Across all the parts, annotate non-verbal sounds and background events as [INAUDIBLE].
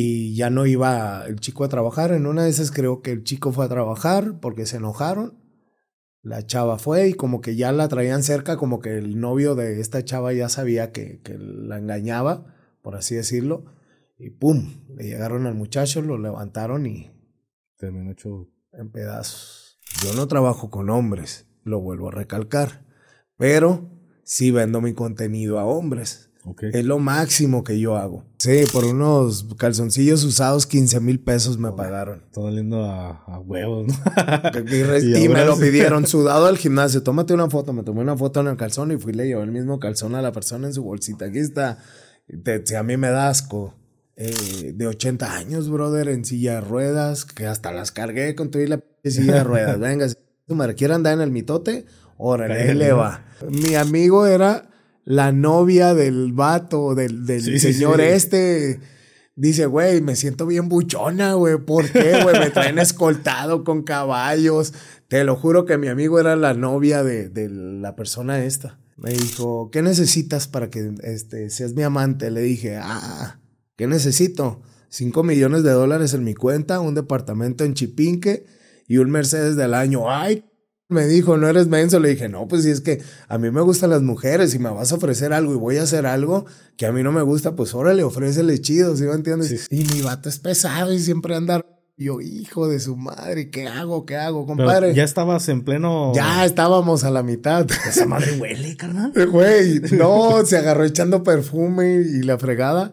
y ya no iba el chico a trabajar. En una de esas creo que el chico fue a trabajar porque se enojaron. La chava fue y como que ya la traían cerca, como que el novio de esta chava ya sabía que, que la engañaba, por así decirlo. Y pum, le llegaron al muchacho, lo levantaron y Terminó hecho. en pedazos. Yo no trabajo con hombres, lo vuelvo a recalcar, pero sí vendo mi contenido a hombres. Es lo máximo que yo hago. Sí, por unos calzoncillos usados, 15 mil pesos me pagaron. Todo lindo a, a huevos, ¿no? [LAUGHS] Y, [LAUGHS] Y y me lo pidieron [LAUGHS] sudado al gimnasio. Tómate una foto. Me tomé una foto en el calzón y fui y le llevé el mismo calzón a la persona en su bolsita. Aquí está. Te- si a mí me da asco. Eh, de 80 años, brother, en silla de ruedas, que hasta las cargué con toda la p- silla de ruedas. Venga, si tu madre quiere andar en el mitote, órale, ahí le va. Mi amigo era la novia del vato, del, del Sí, señor sí. este. Dice, güey, me siento bien buchona, güey. ¿Por qué, güey? Me traen [LAUGHS] escoltado con caballos. Te lo juro que mi amigo era la novia de, de la persona esta. Me dijo, ¿qué necesitas para que este, seas mi amante? Le dije, ah, ¿qué necesito? Cinco millones de dólares en mi cuenta, un departamento en Chipinque y un Mercedes del año. Ay, me dijo, no eres menso. Le dije, no, pues si es que a mí me gustan las mujeres y me vas a ofrecer algo y voy a hacer algo que a mí no me gusta, pues órale, ofrécele chido, ¿sí me entiendes? Y mi vato es pesado y siempre anda. Yo, hijo de su madre, ¿qué hago? ¿Qué hago, Pero compadre? ya estabas en pleno. Ya estábamos a la mitad. Esa madre huele, carnal. [LAUGHS] Güey, no, [LAUGHS] se agarró echando perfume y la fregada.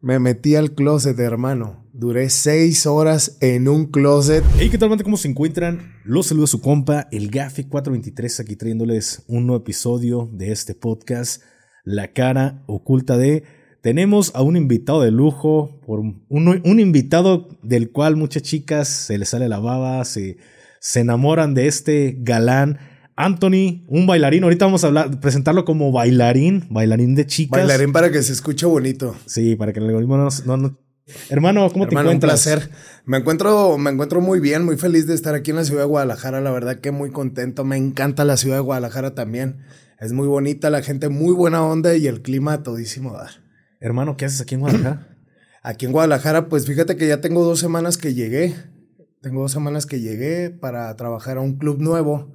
Me metí al closet, hermano. Duré seis horas en un closet. Hey, ¿qué tal, banda? ¿Cómo se encuentran? Los saludo a su compa, el Gafi 423, aquí trayéndoles un nuevo episodio de este podcast, La cara oculta de. Tenemos a un invitado de lujo, por un, un invitado del cual muchas chicas se les sale la baba, se, se enamoran de este galán. Anthony, un bailarín. Ahorita vamos a hablar, presentarlo como bailarín, bailarín de chicas. Bailarín para que se escuche bonito. Sí, para que el algoritmo no no Hermano, ¿cómo te Hermano, un encuentras? placer. Me encuentro, me encuentro muy bien, muy feliz de estar aquí en la ciudad de Guadalajara. La verdad que muy contento. Me encanta la ciudad de Guadalajara también. Es muy bonita, la gente muy buena onda y el clima todísimo dar. Hermano, ¿qué haces aquí en Guadalajara? [CLEARS THROAT] Aquí en Guadalajara, pues fíjate que ya tengo dos semanas que llegué. Tengo dos semanas que llegué para trabajar a un club nuevo.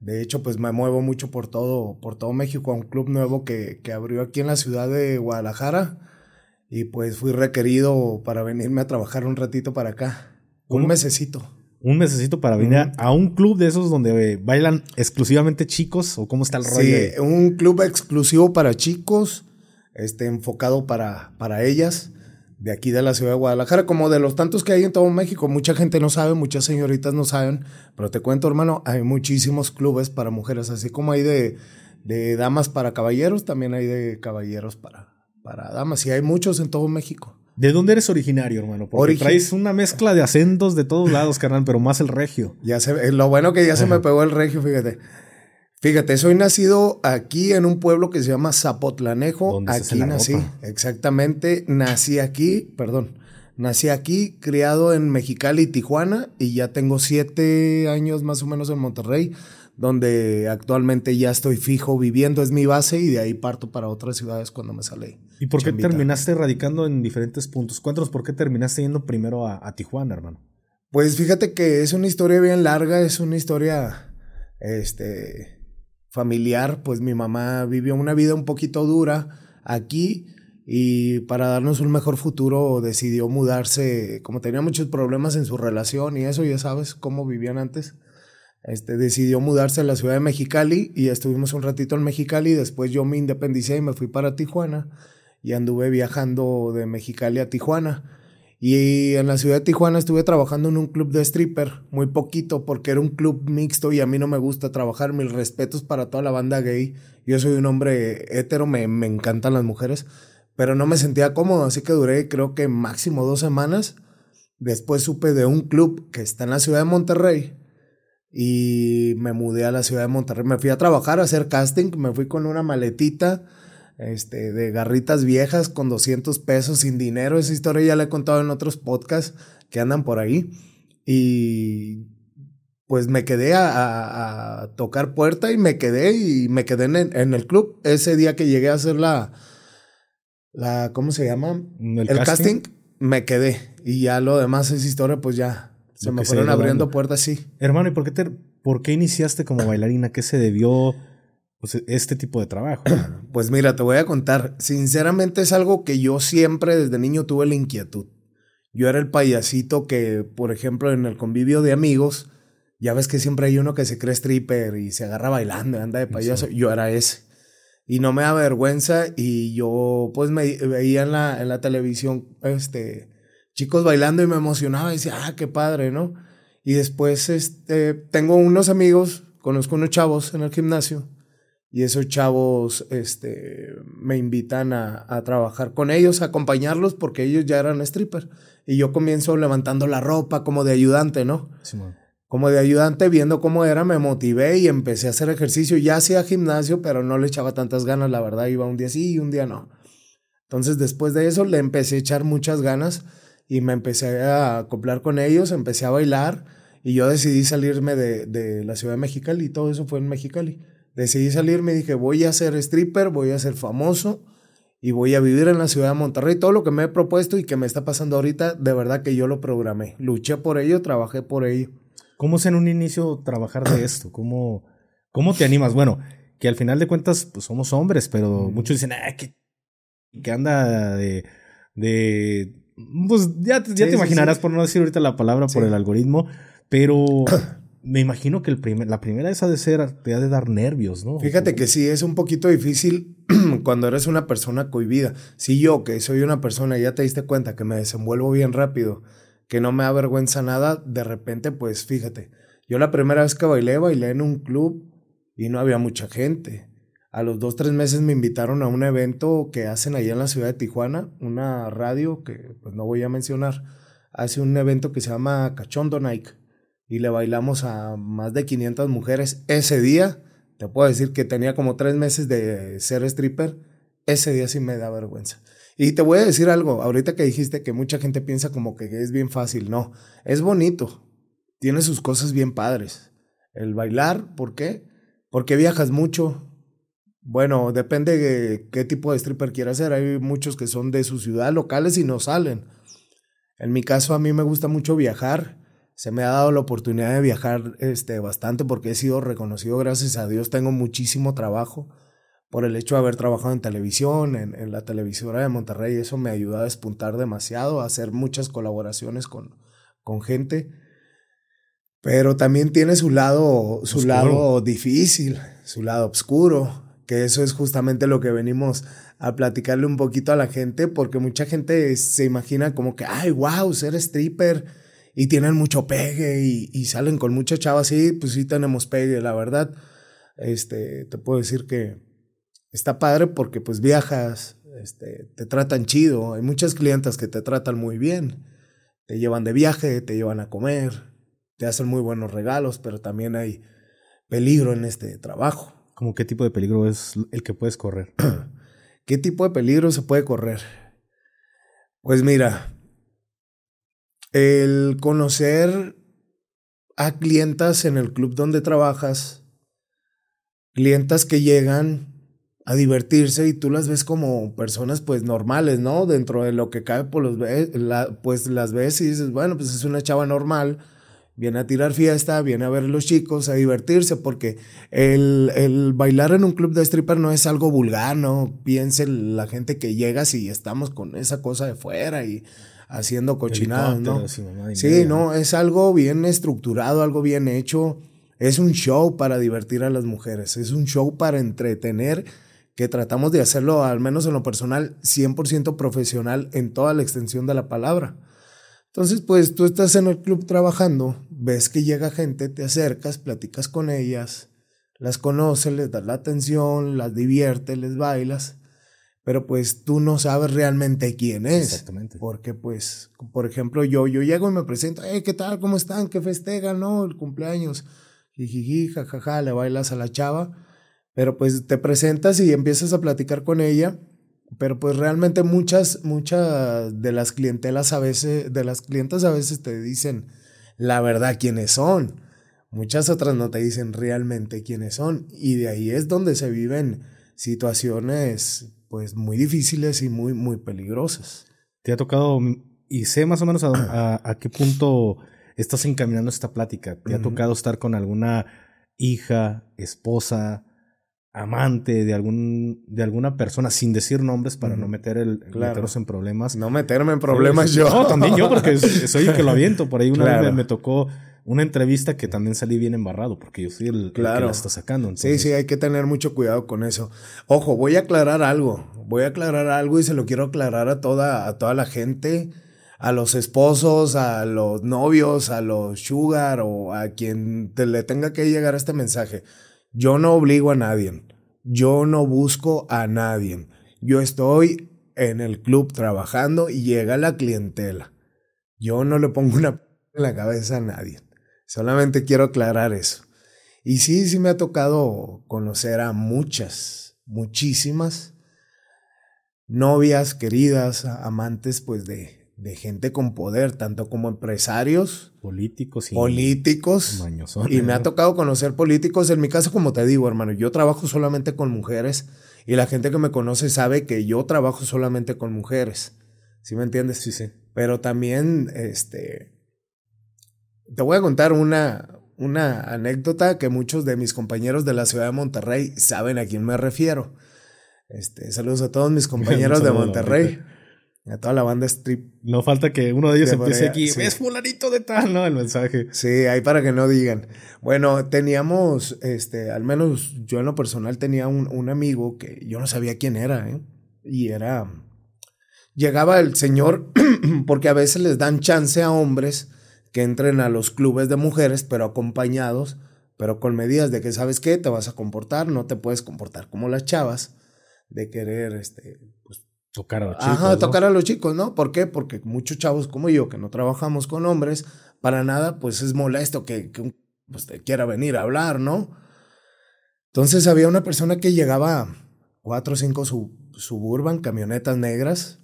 De hecho, pues me muevo mucho por todo, por todo México a un club nuevo que, que abrió aquí en la ciudad de Guadalajara. Y pues fui requerido para venirme a trabajar un ratito para acá. Un mesecito. un mesecito para venir a- a un club de esos donde eh, bailan exclusivamente chicos o cómo está el rollo. Sí, un club exclusivo para chicos, este, enfocado para, para ellas, de aquí de la ciudad de Guadalajara, como de los tantos que hay en todo México. Mucha gente no sabe, muchas señoritas no saben, pero te cuento, hermano, hay muchísimos clubes para mujeres, así como hay de, de damas para caballeros, también hay de caballeros para, para damas, y hay muchos en todo México. ¿De dónde eres originario, hermano? Porque Origi- traes una mezcla de acentos de todos lados, carnal, pero más el regio. Ya se, lo bueno que ya se me pegó el regio, fíjate. Fíjate, soy nacido aquí en un pueblo que se llama Zapotlanejo. Hace Aquí nací, ropa. exactamente. Nací aquí, perdón. Nací aquí, criado en Mexicali, Tijuana, y ya tengo siete años más o menos en Monterrey, donde actualmente ya estoy fijo viviendo, es mi base, y de ahí parto para otras ciudades cuando me sale. ¿Y por qué chambita. terminaste radicando en diferentes puntos? Cuéntanos por qué terminaste yendo primero a, a Tijuana, hermano. Pues fíjate que es una historia bien larga, es una historia este familiar, pues mi mamá vivió una vida un poquito dura aquí y para darnos un mejor futuro decidió mudarse, como tenía muchos problemas en su relación y eso, ya sabes cómo vivían antes. Este decidió mudarse a la ciudad de Mexicali y estuvimos un ratito en Mexicali, después yo me independicé y me fui para Tijuana y anduve viajando de Mexicali a Tijuana. Y en la ciudad de Tijuana estuve trabajando en un club de stripper, muy poquito, porque era un club mixto y a mí no me gusta trabajar. Mis respetos para toda la banda gay. Yo soy un hombre hetero, me, me encantan las mujeres, pero no me sentía cómodo, así que duré creo que máximo dos semanas. Después supe de un club que está en la ciudad de Monterrey y me mudé a la ciudad de Monterrey. Me fui a trabajar, a hacer casting, me fui con una maletita este, de garritas viejas con 200 pesos sin dinero. Esa historia ya la he contado en otros podcasts que andan por ahí. Y pues me quedé a, a- a tocar puerta y me quedé y me quedé en el, en el club. Ese día que llegué a hacer la, la ¿cómo se llama? El El, casting. casting. me quedé. Y ya lo demás es historia, pues ya se me fueron abriendo puertas, sí. Hermano, ¿y por qué, te, por qué iniciaste como bailarina? ¿Qué se debió pues, este tipo de trabajo? [CLEARS THROAT] Pues mira, te voy a contar. Sinceramente es algo que yo siempre desde niño tuve la inquietud. Yo era el payasito que, por ejemplo, en el convivio de amigos, ya ves que siempre hay uno que se cree stripper y se agarra bailando, anda de payaso. Yo era ese. Y no me da vergüenza y yo pues me veía en la, en la televisión este, chicos bailando y me emocionaba y decía, ah, qué padre, ¿no? Y después este, tengo unos amigos, conozco unos chavos en el gimnasio y esos chavos este, me invitan a, a, trabajar con ellos, a acompañarlos porque ellos ya eran stripper. Y yo comienzo levantando la ropa como de ayudante, ¿no? Sí, como de ayudante, viendo cómo era, me motivé y empecé a hacer ejercicio. Ya hacía gimnasio, pero no le echaba tantas ganas, la verdad, iba un día sí y un día no. Entonces, después de eso, le empecé a echar muchas ganas y me empecé a acoplar con ellos, empecé a bailar y yo decidí salirme de, de la ciudad de Mexicali y todo eso fue en Mexicali. Decidí salirme y dije, voy a ser stripper, voy a ser famoso y voy a vivir en la ciudad de Monterrey. Todo lo que me he propuesto y que me está pasando ahorita, de verdad que yo lo programé. Luché por ello, trabajé por ello. ¿Cómo es en un inicio trabajar de esto? ¿Cómo, cómo te animas? Bueno, que al final de cuentas pues somos hombres, pero muchos dicen, ah, que, que anda de, de... Pues ya, ya te imaginarás, por no decir ahorita la palabra, por el algoritmo, pero [COUGHS] me imagino que el primer, la primera esa de ser te ha de dar nervios, ¿no? Fíjate que sí, es un poquito difícil [CLEARS THROAT] cuando eres una persona cohibida. Si yo, que soy una persona, ya te diste cuenta que me desenvuelvo bien rápido, que no me avergüenza nada, de repente, pues fíjate, yo la primera vez que bailé, bailé en un club y no había mucha gente. A los dos, tres meses me invitaron a un evento que hacen allá en la ciudad de Tijuana, una radio que pues no voy a mencionar, hace un evento que se llama Cachondo Nike y le bailamos a más de 500 mujeres ese día. Te puedo decir que tenía como tres meses de ser stripper. Ese día sí me da vergüenza. Y te voy a decir algo, ahorita que dijiste que mucha gente piensa como que es bien fácil, no, es bonito, tiene sus cosas bien padres. El bailar, ¿por qué? Porque viajas mucho. Bueno, depende de qué tipo de stripper quieras ser. Hay muchos que son de su ciudad locales y no salen. En mi caso, a mí me gusta mucho viajar. Se me ha dado la oportunidad de viajar este, bastante porque he sido reconocido, gracias a Dios. Tengo muchísimo trabajo por el hecho de haber trabajado en televisión, en, la televisora de Monterrey, eso me ayudó a despuntar demasiado, a hacer muchas colaboraciones con, con gente. Pero también tiene su lado, su lado difícil, su lado oscuro, que eso es justamente lo que venimos a platicarle un poquito a la gente, porque mucha gente se imagina como que, ay, wow, ser stripper y tienen mucho pegue y, y salen con muchas chavas, sí, pues sí tenemos pegue, la verdad. Este, te puedo decir que está padre porque pues viajas, este, te tratan chido, hay muchas clientas que te tratan muy bien, te llevan de viaje, te llevan a comer, te hacen muy buenos regalos, pero también hay peligro en este trabajo. ¿Cómo qué tipo de peligro es el que puedes correr? [CLEARS THROAT] ¿Qué tipo de peligro se puede correr? Pues mira, el conocer a clientas en el club donde trabajas, clientas que llegan a divertirse y tú las ves como personas pues normales, ¿no? Dentro de lo que cabe, pues, los pues las ves y dices, bueno, pues es una chava normal, viene a tirar fiesta, viene a ver a los chicos, a divertirse, porque el, el, bailar en un club de stripper no es algo vulgar, ¿no? Piense la gente que llega si estamos con esa cosa de fuera y haciendo cochinadas, ¿no? Sí, no, es algo bien estructurado, algo bien hecho. Es un show para divertir a las mujeres, es un show para entretener que tratamos de hacerlo, al menos en lo personal, 100% profesional en toda la extensión de la palabra. Entonces, pues tú estás en el club trabajando, ves que llega gente, te acercas, platicas con ellas, las conoces, les das la atención, las diviertes, les bailas, pero pues tú no sabes realmente quién es. Exactamente. Porque pues, por ejemplo, yo, yo llego y me presento, hey, ¿qué tal? ¿Cómo están? ¿Qué festejan? ¿No? El cumpleaños. Jijiji, jajaja, le bailas a la chava pero pues te presentas y empiezas a platicar con ella, pero pues realmente muchas, muchas de las clientelas a veces, de las clientas a veces te dicen la verdad quiénes son. Muchas otras no te dicen realmente quiénes son. Y de ahí es donde se viven situaciones pues muy difíciles y muy, muy peligrosas. ¿Te ha tocado y sé más o menos a, qué punto estás encaminando esta plática. ¿Te ha tocado estar con alguna hija, esposa, amante de algún de alguna persona sin decir nombres para no meter el meterlos en problemas. No meterme en problemas yo. No, también yo porque [LAUGHS] soy el que lo aviento. Por ahí una vez me, tocó una entrevista que también salí bien embarrado porque yo soy el, que la está sacando. Sí, sí, hay que tener mucho cuidado con eso. Ojo, voy a aclarar algo. Voy a aclarar algo y se lo quiero aclarar a toda a toda la gente a los esposos, a los novios, a los sugar o a quien te le tenga que llegar este mensaje. Yo no obligo a nadie. Yo no busco a nadie. Yo estoy en el club trabajando y llega la clientela. Yo no le pongo una en la cabeza a nadie. Solamente quiero aclarar eso. Y sí, sí me ha tocado conocer a muchas, muchísimas novias, queridas, amantes, pues de, de gente con poder, tanto como empresarios, políticos y políticos. Y me ha tocado conocer políticos. En mi caso, como te digo, hermano, yo trabajo solamente con mujeres y la gente que me conoce sabe que yo trabajo solamente con mujeres. ¿Sí me entiendes? Sí, sí. Pero también, este, te voy a contar una, una anécdota que muchos de mis compañeros de la ciudad de Monterrey saben a quién me refiero. Este, saludos a todos mis [LAUGHS] compañeros de Monterrey. A toda la banda strip. No falta que uno de ellos empiece aquí. Es fulanito de tal, ¿no? El mensaje. Sí, ahí para que no digan. Bueno, teníamos, este, al menos yo en lo personal tenía un, un amigo que yo no sabía quién era, ¿eh? Y era. Llegaba el señor, [CLEARS THROAT] porque a veces les dan chance a hombres que entren a los clubes de mujeres, pero acompañados, pero con medidas de que, ¿sabes qué? Te vas a comportar, no te puedes comportar como las chavas, de querer, este, pues, Tocar a los chicos. Ajá, tocar a los chicos, ¿no? ¿Por qué? Porque muchos chavos como yo, que no trabajamos con hombres, para nada, pues es molesto que, que pues, te quiera venir a hablar, ¿no? Entonces había una persona que llegaba cuatro o cinco suburban, camionetas negras,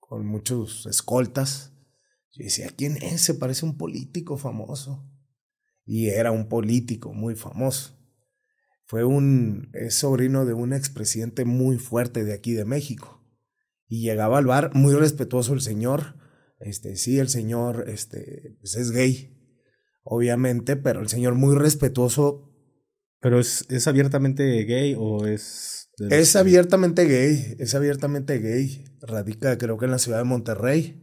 con muchos escoltas. Yo decía, ¿quién es? Se parece un político famoso. Y era un político muy famoso. Fue un, es sobrino de un expresidente muy fuerte de aquí de México y llegaba al bar muy respetuoso el señor. Este, sí, el señor este, pues es gay, obviamente, pero el señor muy respetuoso. ¿Pero es, es abiertamente gay o es...? Es abiertamente gay, es abiertamente gay. Radica creo que en la ciudad de Monterrey.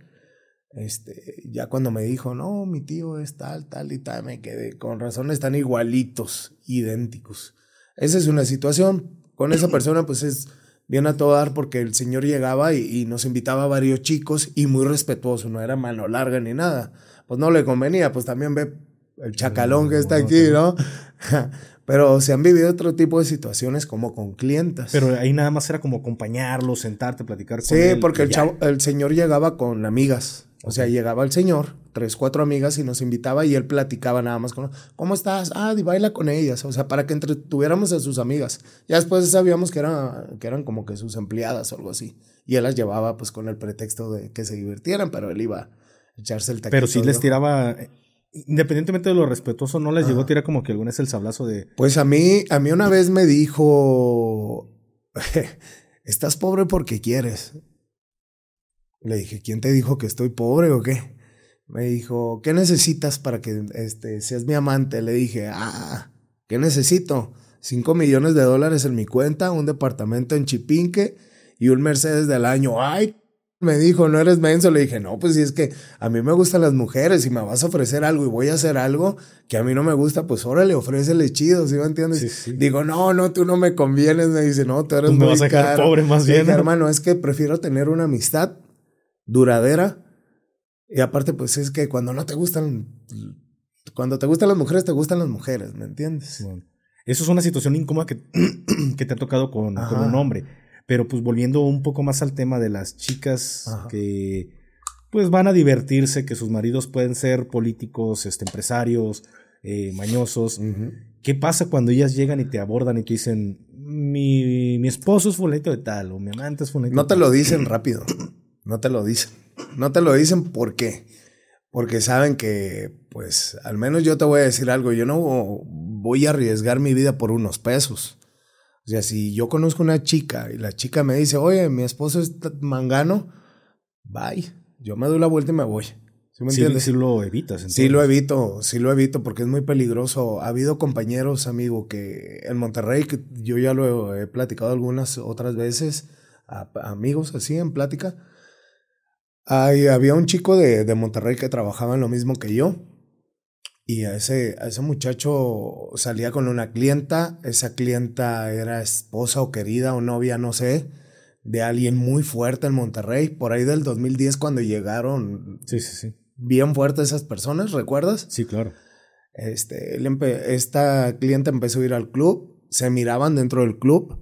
Este, ya cuando me dijo, no, mi tío es tal, tal y tal, me quedé, con razón están igualitos, idénticos. Esa es una situación. Con esa persona, pues es bien a todo dar porque el señor llegaba y, nos invitaba a varios chicos y muy respetuoso, no era mano larga ni nada. Pues no le convenía, pues también ve el chacalón que está aquí, ¿no? [LAUGHS] Pero se han vivido otro tipo de situaciones como con clientas. Pero ahí nada más era como acompañarlo, sentarte, platicar con él. Sí, porque el, el señor llegaba con amigas. O sea, llegaba el señor, tres, cuatro amigas y nos invitaba y él platicaba nada más con, ¿cómo estás? Ah, y baila con ellas. O sea, para que entretuviéramos a sus amigas. Ya después sabíamos que, era, que eran como que sus empleadas o algo así. Y él las llevaba pues con el pretexto de que se divirtieran, pero él iba a echarse el taquito. Pero sí les tiraba, independientemente de lo respetuoso, ¿no les llegó a tirar como que algún es el sablazo de...? Pues a mí, a mí una vez me dijo, [LAUGHS] estás pobre porque quieres. Le dije, ¿quién te dijo que estoy pobre o qué? Me dijo, ¿qué necesitas para que este, seas mi amante? Le dije, ah, ¿qué necesito? Cinco millones de dólares en mi cuenta, un departamento en Chipinque y un Mercedes del año. Ay, me dijo, no eres menso. Le dije, no, pues si es que a mí me gustan las mujeres y me vas a ofrecer algo y voy a hacer algo que a mí no me gusta, pues órale, ofrécele chido, ¿sí me entiendes? Digo, no, no, tú no me convienes. Me dice, no, tú eres muy vas a pobre más bien. hermano, es que prefiero tener una amistad duradera. Y aparte, pues es que cuando no te gustan, cuando te gustan las mujeres, te gustan las mujeres, ¿me entiendes? Eso es una situación incómoda que, [CLEARS THROAT] que te ha tocado con, con, un hombre. Pero pues volviendo un poco más al tema de las chicas que pues van a divertirse, que sus maridos pueden ser políticos, este, empresarios, eh, mañosos. ¿Qué pasa cuando ellas llegan y te abordan y te dicen, mi, mi esposo es fulanito de tal o mi amante es fulanito No te lo dicen rápido. No te lo dicen. No te lo dicen ¿por qué? Porque saben que, pues, al menos yo te voy a decir algo, yo no voy a arriesgar mi vida por unos pesos. O sea, si yo conozco una chica y la chica me dice, oye, mi esposo es mangano, bye. Yo me doy la vuelta y me voy. ¿Sí me entiendes? sí lo evitas. Sí lo entonces. evito, sí lo evito porque es muy peligroso. Ha habido compañeros, amigo, que en Monterrey, que yo ya lo he platicado algunas otras veces, a amigos así en plática. Hay- había un chico de, de Monterrey que trabajaba en lo mismo que yo. Y a ese, a ese muchacho salía con una clienta. Esa clienta era esposa o querida o novia, no sé, de alguien muy fuerte en Monterrey. Por ahí del 2010 cuando llegaron Sí, sí, sí. bien fuertes esas personas, ¿recuerdas? Sí, claro. Este, él esta cliente empezó a ir al club, se miraban dentro del club.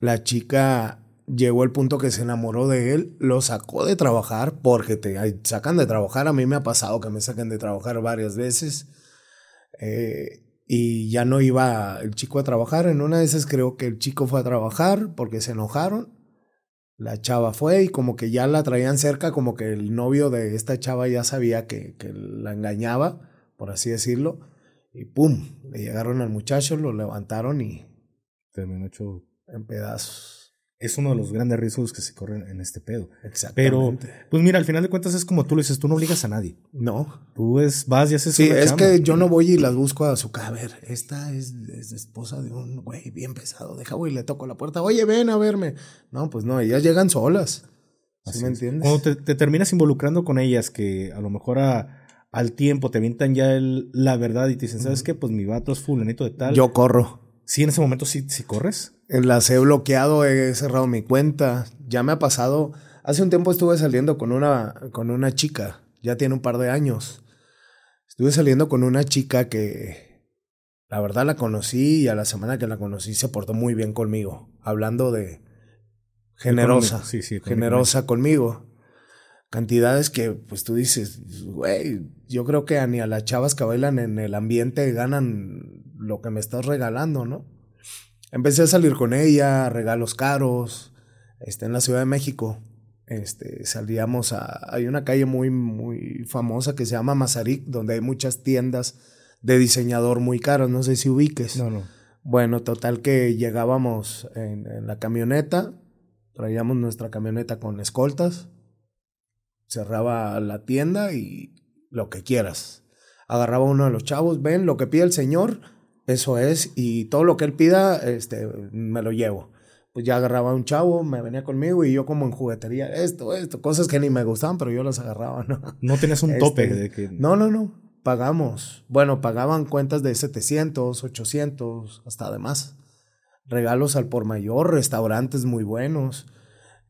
La chica llegó al punto que se enamoró de él, lo sacó de trabajar, porque te sacan de trabajar. A mí me ha pasado que me saquen de trabajar varias veces. Eh, y ya no iba el chico a trabajar. En una de esas creo que el chico fue a trabajar porque se enojaron. La chava fue y como que ya la traían cerca, como que el novio de esta chava ya sabía que, que la engañaba, por así decirlo. Y pum, le llegaron al muchacho, lo levantaron y Terminó hecho. en pedazos. Es uno de los grandes riesgos que se corren en este pedo. Pero, Exactamente. pues mira, al final de cuentas es como tú lo dices, tú no obligas a nadie. no. Tú es, vas y haces Sí, una es chamba. que yo no voy y las busco a su casa. A ver, esta es, es esposa de un güey bien pesado. Deja, güey, le toco la puerta. Oye, ven a verme. No, pues no, ellas llegan solas. ¿Sí Así me es. entiendes? Cuando te, te terminas involucrando con ellas, que a lo mejor a- al tiempo te avientan ya el- la verdad y te dicen, ¿sabes qué? Pues mi vato es fulanito de tal. Yo corro. Sí, en ese momento sí, sí corres. Las he bloqueado, he cerrado mi cuenta. Ya me ha pasado. Hace un tiempo estuve saliendo con una, con una chica. Ya tiene un par de años. Estuve saliendo con una chica que la verdad la conocí y a la semana que la conocí se portó muy bien conmigo. Hablando de generosa. Sí, sí, generosa conmigo. Cantidades que, pues tú dices, güey, yo creo que ni a las chavas que bailan en el ambiente ganan lo que me estás regalando, ¿no? Empecé a salir con ella, regalos caros, este, en la Ciudad de México. Este, salíamos a, hay una calle muy, muy famosa que se llama Mazarik, donde hay muchas tiendas de diseñador muy caras, no sé si ubiques. No, no. Bueno, total que llegábamos en, en la camioneta, traíamos nuestra camioneta con escoltas, cerraba la tienda y lo que quieras. Agarraba uno de los chavos, ven, lo que pide el señor, eso es, y todo lo que él pida, este, me lo llevo. Pues ya agarraba un chavo, me venía conmigo y yo como en juguetería, esto, esto, cosas que ni me gustaban, pero yo las agarraba, ¿no? No tenías un Este, tope de que. No, no, no. Pagamos. Bueno, pagaban cuentas de 700, 800, hasta además. Regalos al por mayor, restaurantes muy buenos.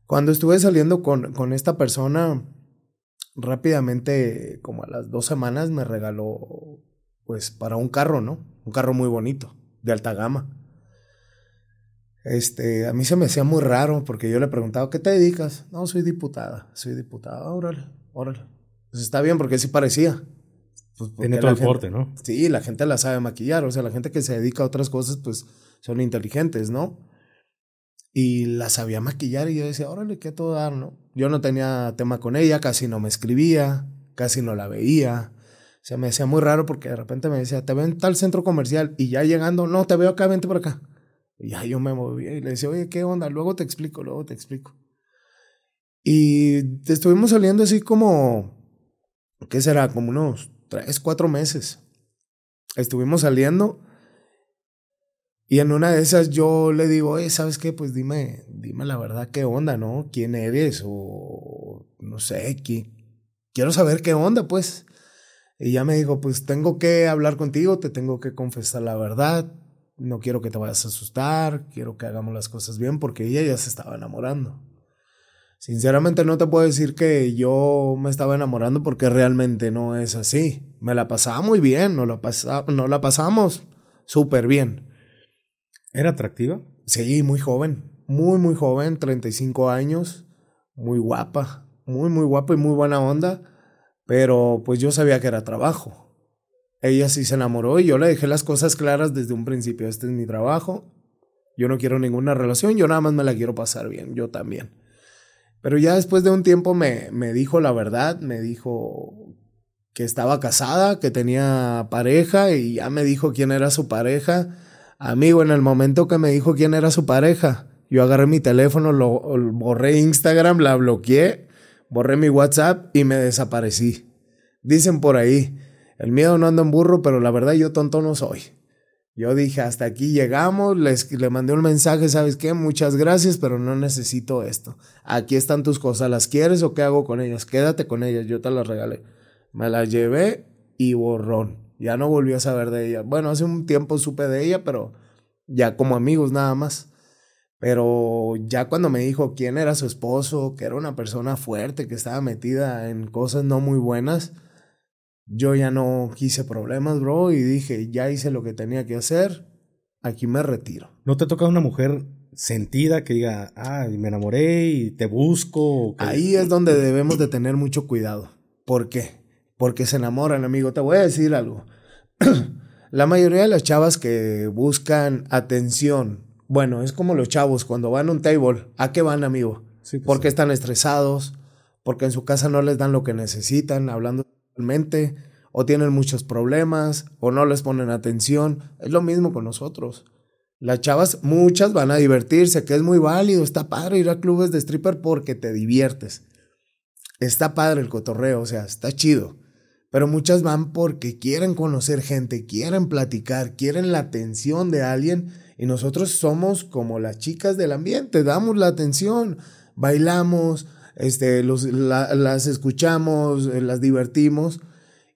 Cuando estuve saliendo con, con esta persona, rápidamente, como a las dos semanas, me regaló, pues, para un carro, ¿no? Un carro muy bonito, de alta gama. Este, a mí se me hacía muy raro porque yo le preguntaba, ¿qué te dedicas? No, soy diputada, soy diputada, órale, órale. Pues está bien porque sí parecía. Pues Tiene todo el gente- porte, ¿no? Sí, la gente la sabe maquillar, o sea, la gente que se dedica a otras cosas, pues son inteligentes, ¿no? Y la sabía maquillar y yo decía, órale, qué todo dar, ¿no? Yo no tenía tema con ella, casi no me escribía, casi no la veía. O sea, me hacía muy raro porque de repente me decía, te veo en tal centro comercial y ya llegando, no, te veo acá, vente por acá. Y ya yo me movía y le decía, oye, ¿qué onda? Luego te explico, luego te explico. Y estuvimos saliendo así como, ¿qué será? Como unos tres, cuatro meses. Estuvimos saliendo y en una de esas yo le digo, oye, ¿sabes qué? Pues dime, dime la verdad, ¿qué onda, no? ¿Quién eres? O no sé, ¿qui- quiero saber qué onda, pues. Y ya me dijo, pues tengo que hablar contigo, te tengo que confesar la verdad, no quiero que te vayas a asustar, quiero que hagamos las cosas bien porque ella ya se estaba enamorando. Sinceramente no te puedo decir que yo me estaba enamorando porque realmente no es así. Me la pasaba muy bien, no la, pasa, no la pasamos súper bien. ¿Era atractiva? Sí, muy joven, muy, muy joven, 35 años, muy guapa, muy, muy guapa y muy buena onda, pero pues yo sabía que era trabajo. Ella sí se enamoró y yo le dejé las cosas claras desde un principio. Este es mi trabajo, yo no quiero ninguna relación, yo nada más me la quiero pasar bien, yo también. Pero ya después de un tiempo me, me dijo la verdad, me dijo que estaba casada, que tenía pareja y ya me dijo quién era su pareja. Amigo, en el momento que me dijo quién era su pareja, yo agarré mi teléfono, lo, lo borré Instagram, la bloqueé, borré mi WhatsApp y me desaparecí. Dicen por ahí, el miedo no anda en burro, pero la verdad yo tonto no soy. Yo dije, hasta aquí llegamos, les, le mandé un mensaje, ¿sabes qué? Muchas gracias, pero no necesito esto. Aquí están tus cosas, ¿las quieres o qué hago con ellas? Quédate con ellas, yo te las regalé. Me las llevé y borrón. Ya no volví a saber de ella. Bueno, hace un tiempo supe de ella, pero ya como amigos nada más. Pero ya cuando me dijo quién era su esposo, que era una persona fuerte, que estaba metida en cosas no muy buenas, yo ya no quise problemas, bro, y dije, ya hice lo que tenía que hacer, aquí me retiro. ¿No te toca una mujer sentida que diga, ah, me enamoré y te busco? Ahí es donde debemos de tener mucho cuidado. ¿Por qué? Porque se enamoran, amigo. Te voy a decir algo. [CLEARS THROAT] La mayoría de las chavas que buscan atención, bueno, es como los chavos cuando van a un table, ¿a qué van, amigo? Sí, pues porque sí. están estresados, porque en su casa no les dan lo que necesitan, hablando realmente, o tienen muchos problemas, o no les ponen atención. Es lo mismo con nosotros. Las chavas, muchas van a divertirse, que es muy válido, está padre ir a clubes de stripper porque te diviertes. Está padre el cotorreo, o sea, está chido. Pero muchas van porque quieren conocer gente, quieren platicar, quieren la atención de alguien y nosotros somos como las chicas del ambiente, damos la atención, bailamos, este, los, la, las escuchamos, eh, las divertimos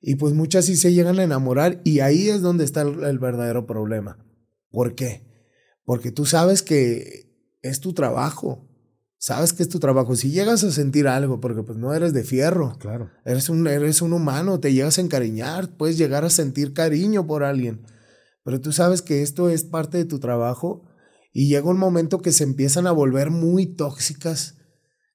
y pues muchas sí se llegan a enamorar y ahí es donde está el, el verdadero problema. ¿Por qué? Porque tú sabes que es tu trabajo, sabes que es tu trabajo. Si llegas a sentir algo, porque pues no eres de fierro, Claro. Eres un, eres un humano, te llegas a encariñar, puedes llegar a sentir cariño por alguien. Pero tú sabes que esto es parte de tu trabajo y llega un momento que se empiezan a volver muy tóxicas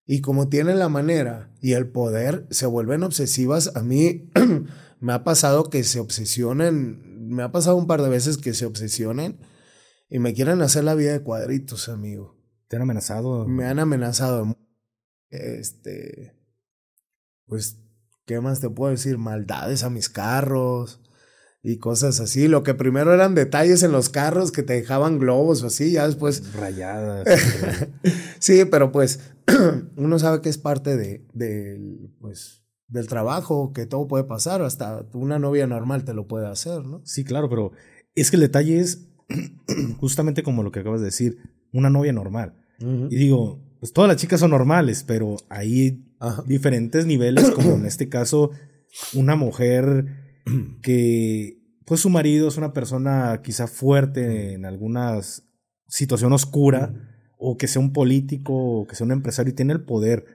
y como tienen la manera y el poder, se vuelven obsesivas. A mí [CLEARS THROAT] me ha pasado que se obsesionen, me ha pasado un par de veces que se obsesionen y me quieren hacer la vida de cuadritos, amigo. ¿Te han amenazado? Me han amenazado. Este. Pues, ¿qué más te puedo decir? Maldades a mis carros y cosas así. Lo que primero eran detalles en los carros que te dejaban globos o así, ya después. Rayadas. [LAUGHS] sí, pero pues [CLEARS THROAT] uno sabe que es parte de, de, pues, del trabajo, que todo puede pasar, hasta una novia normal te lo puede hacer, ¿no? sí, claro, pero es que el detalle es [CLEARS THROAT] justamente como lo que acabas de decir, una novia normal. Y digo, pues todas las chicas son normales, pero hay Ajá. diferentes niveles, [COUGHS] como en este caso, una mujer [COUGHS] que, pues su marido es una persona quizá fuerte en alguna situación oscura, o que sea un político, o que sea un empresario y tiene el poder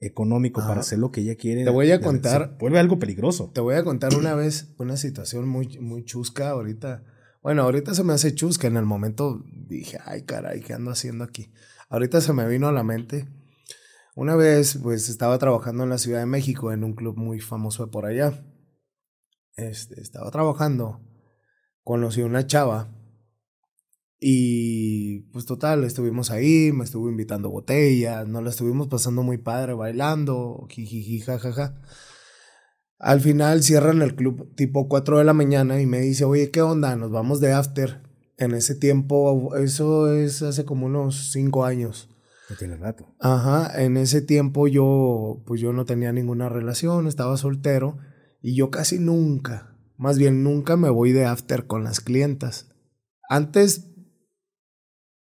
económico Ajá. para hacer lo que ella quiere. Te voy a se contar- vuelve algo peligroso. Te voy a contar una vez una situación muy, muy chusca ahorita. Bueno, ahorita se me hace chusca. En el momento dije, ay, caray, ¿qué ando haciendo aquí? Ahorita se me vino a la mente. Una vez, pues, estaba trabajando en la Ciudad de México en un club muy famoso de por allá. Este, estaba trabajando. Conocí a una chava. Y pues total, estuvimos ahí, me estuvo invitando botellas, nos la estuvimos pasando muy padre, bailando, jajaja. Al final cierran el club tipo 4 de la mañana y me dice, oye, ¿qué onda? Nos vamos de after. En ese tiempo, eso es hace como unos 5 años. No tiene rato. Ajá, en ese tiempo yo, pues yo no tenía ninguna relación, estaba soltero y yo casi nunca, más bien nunca me voy de after con las clientas. Antes,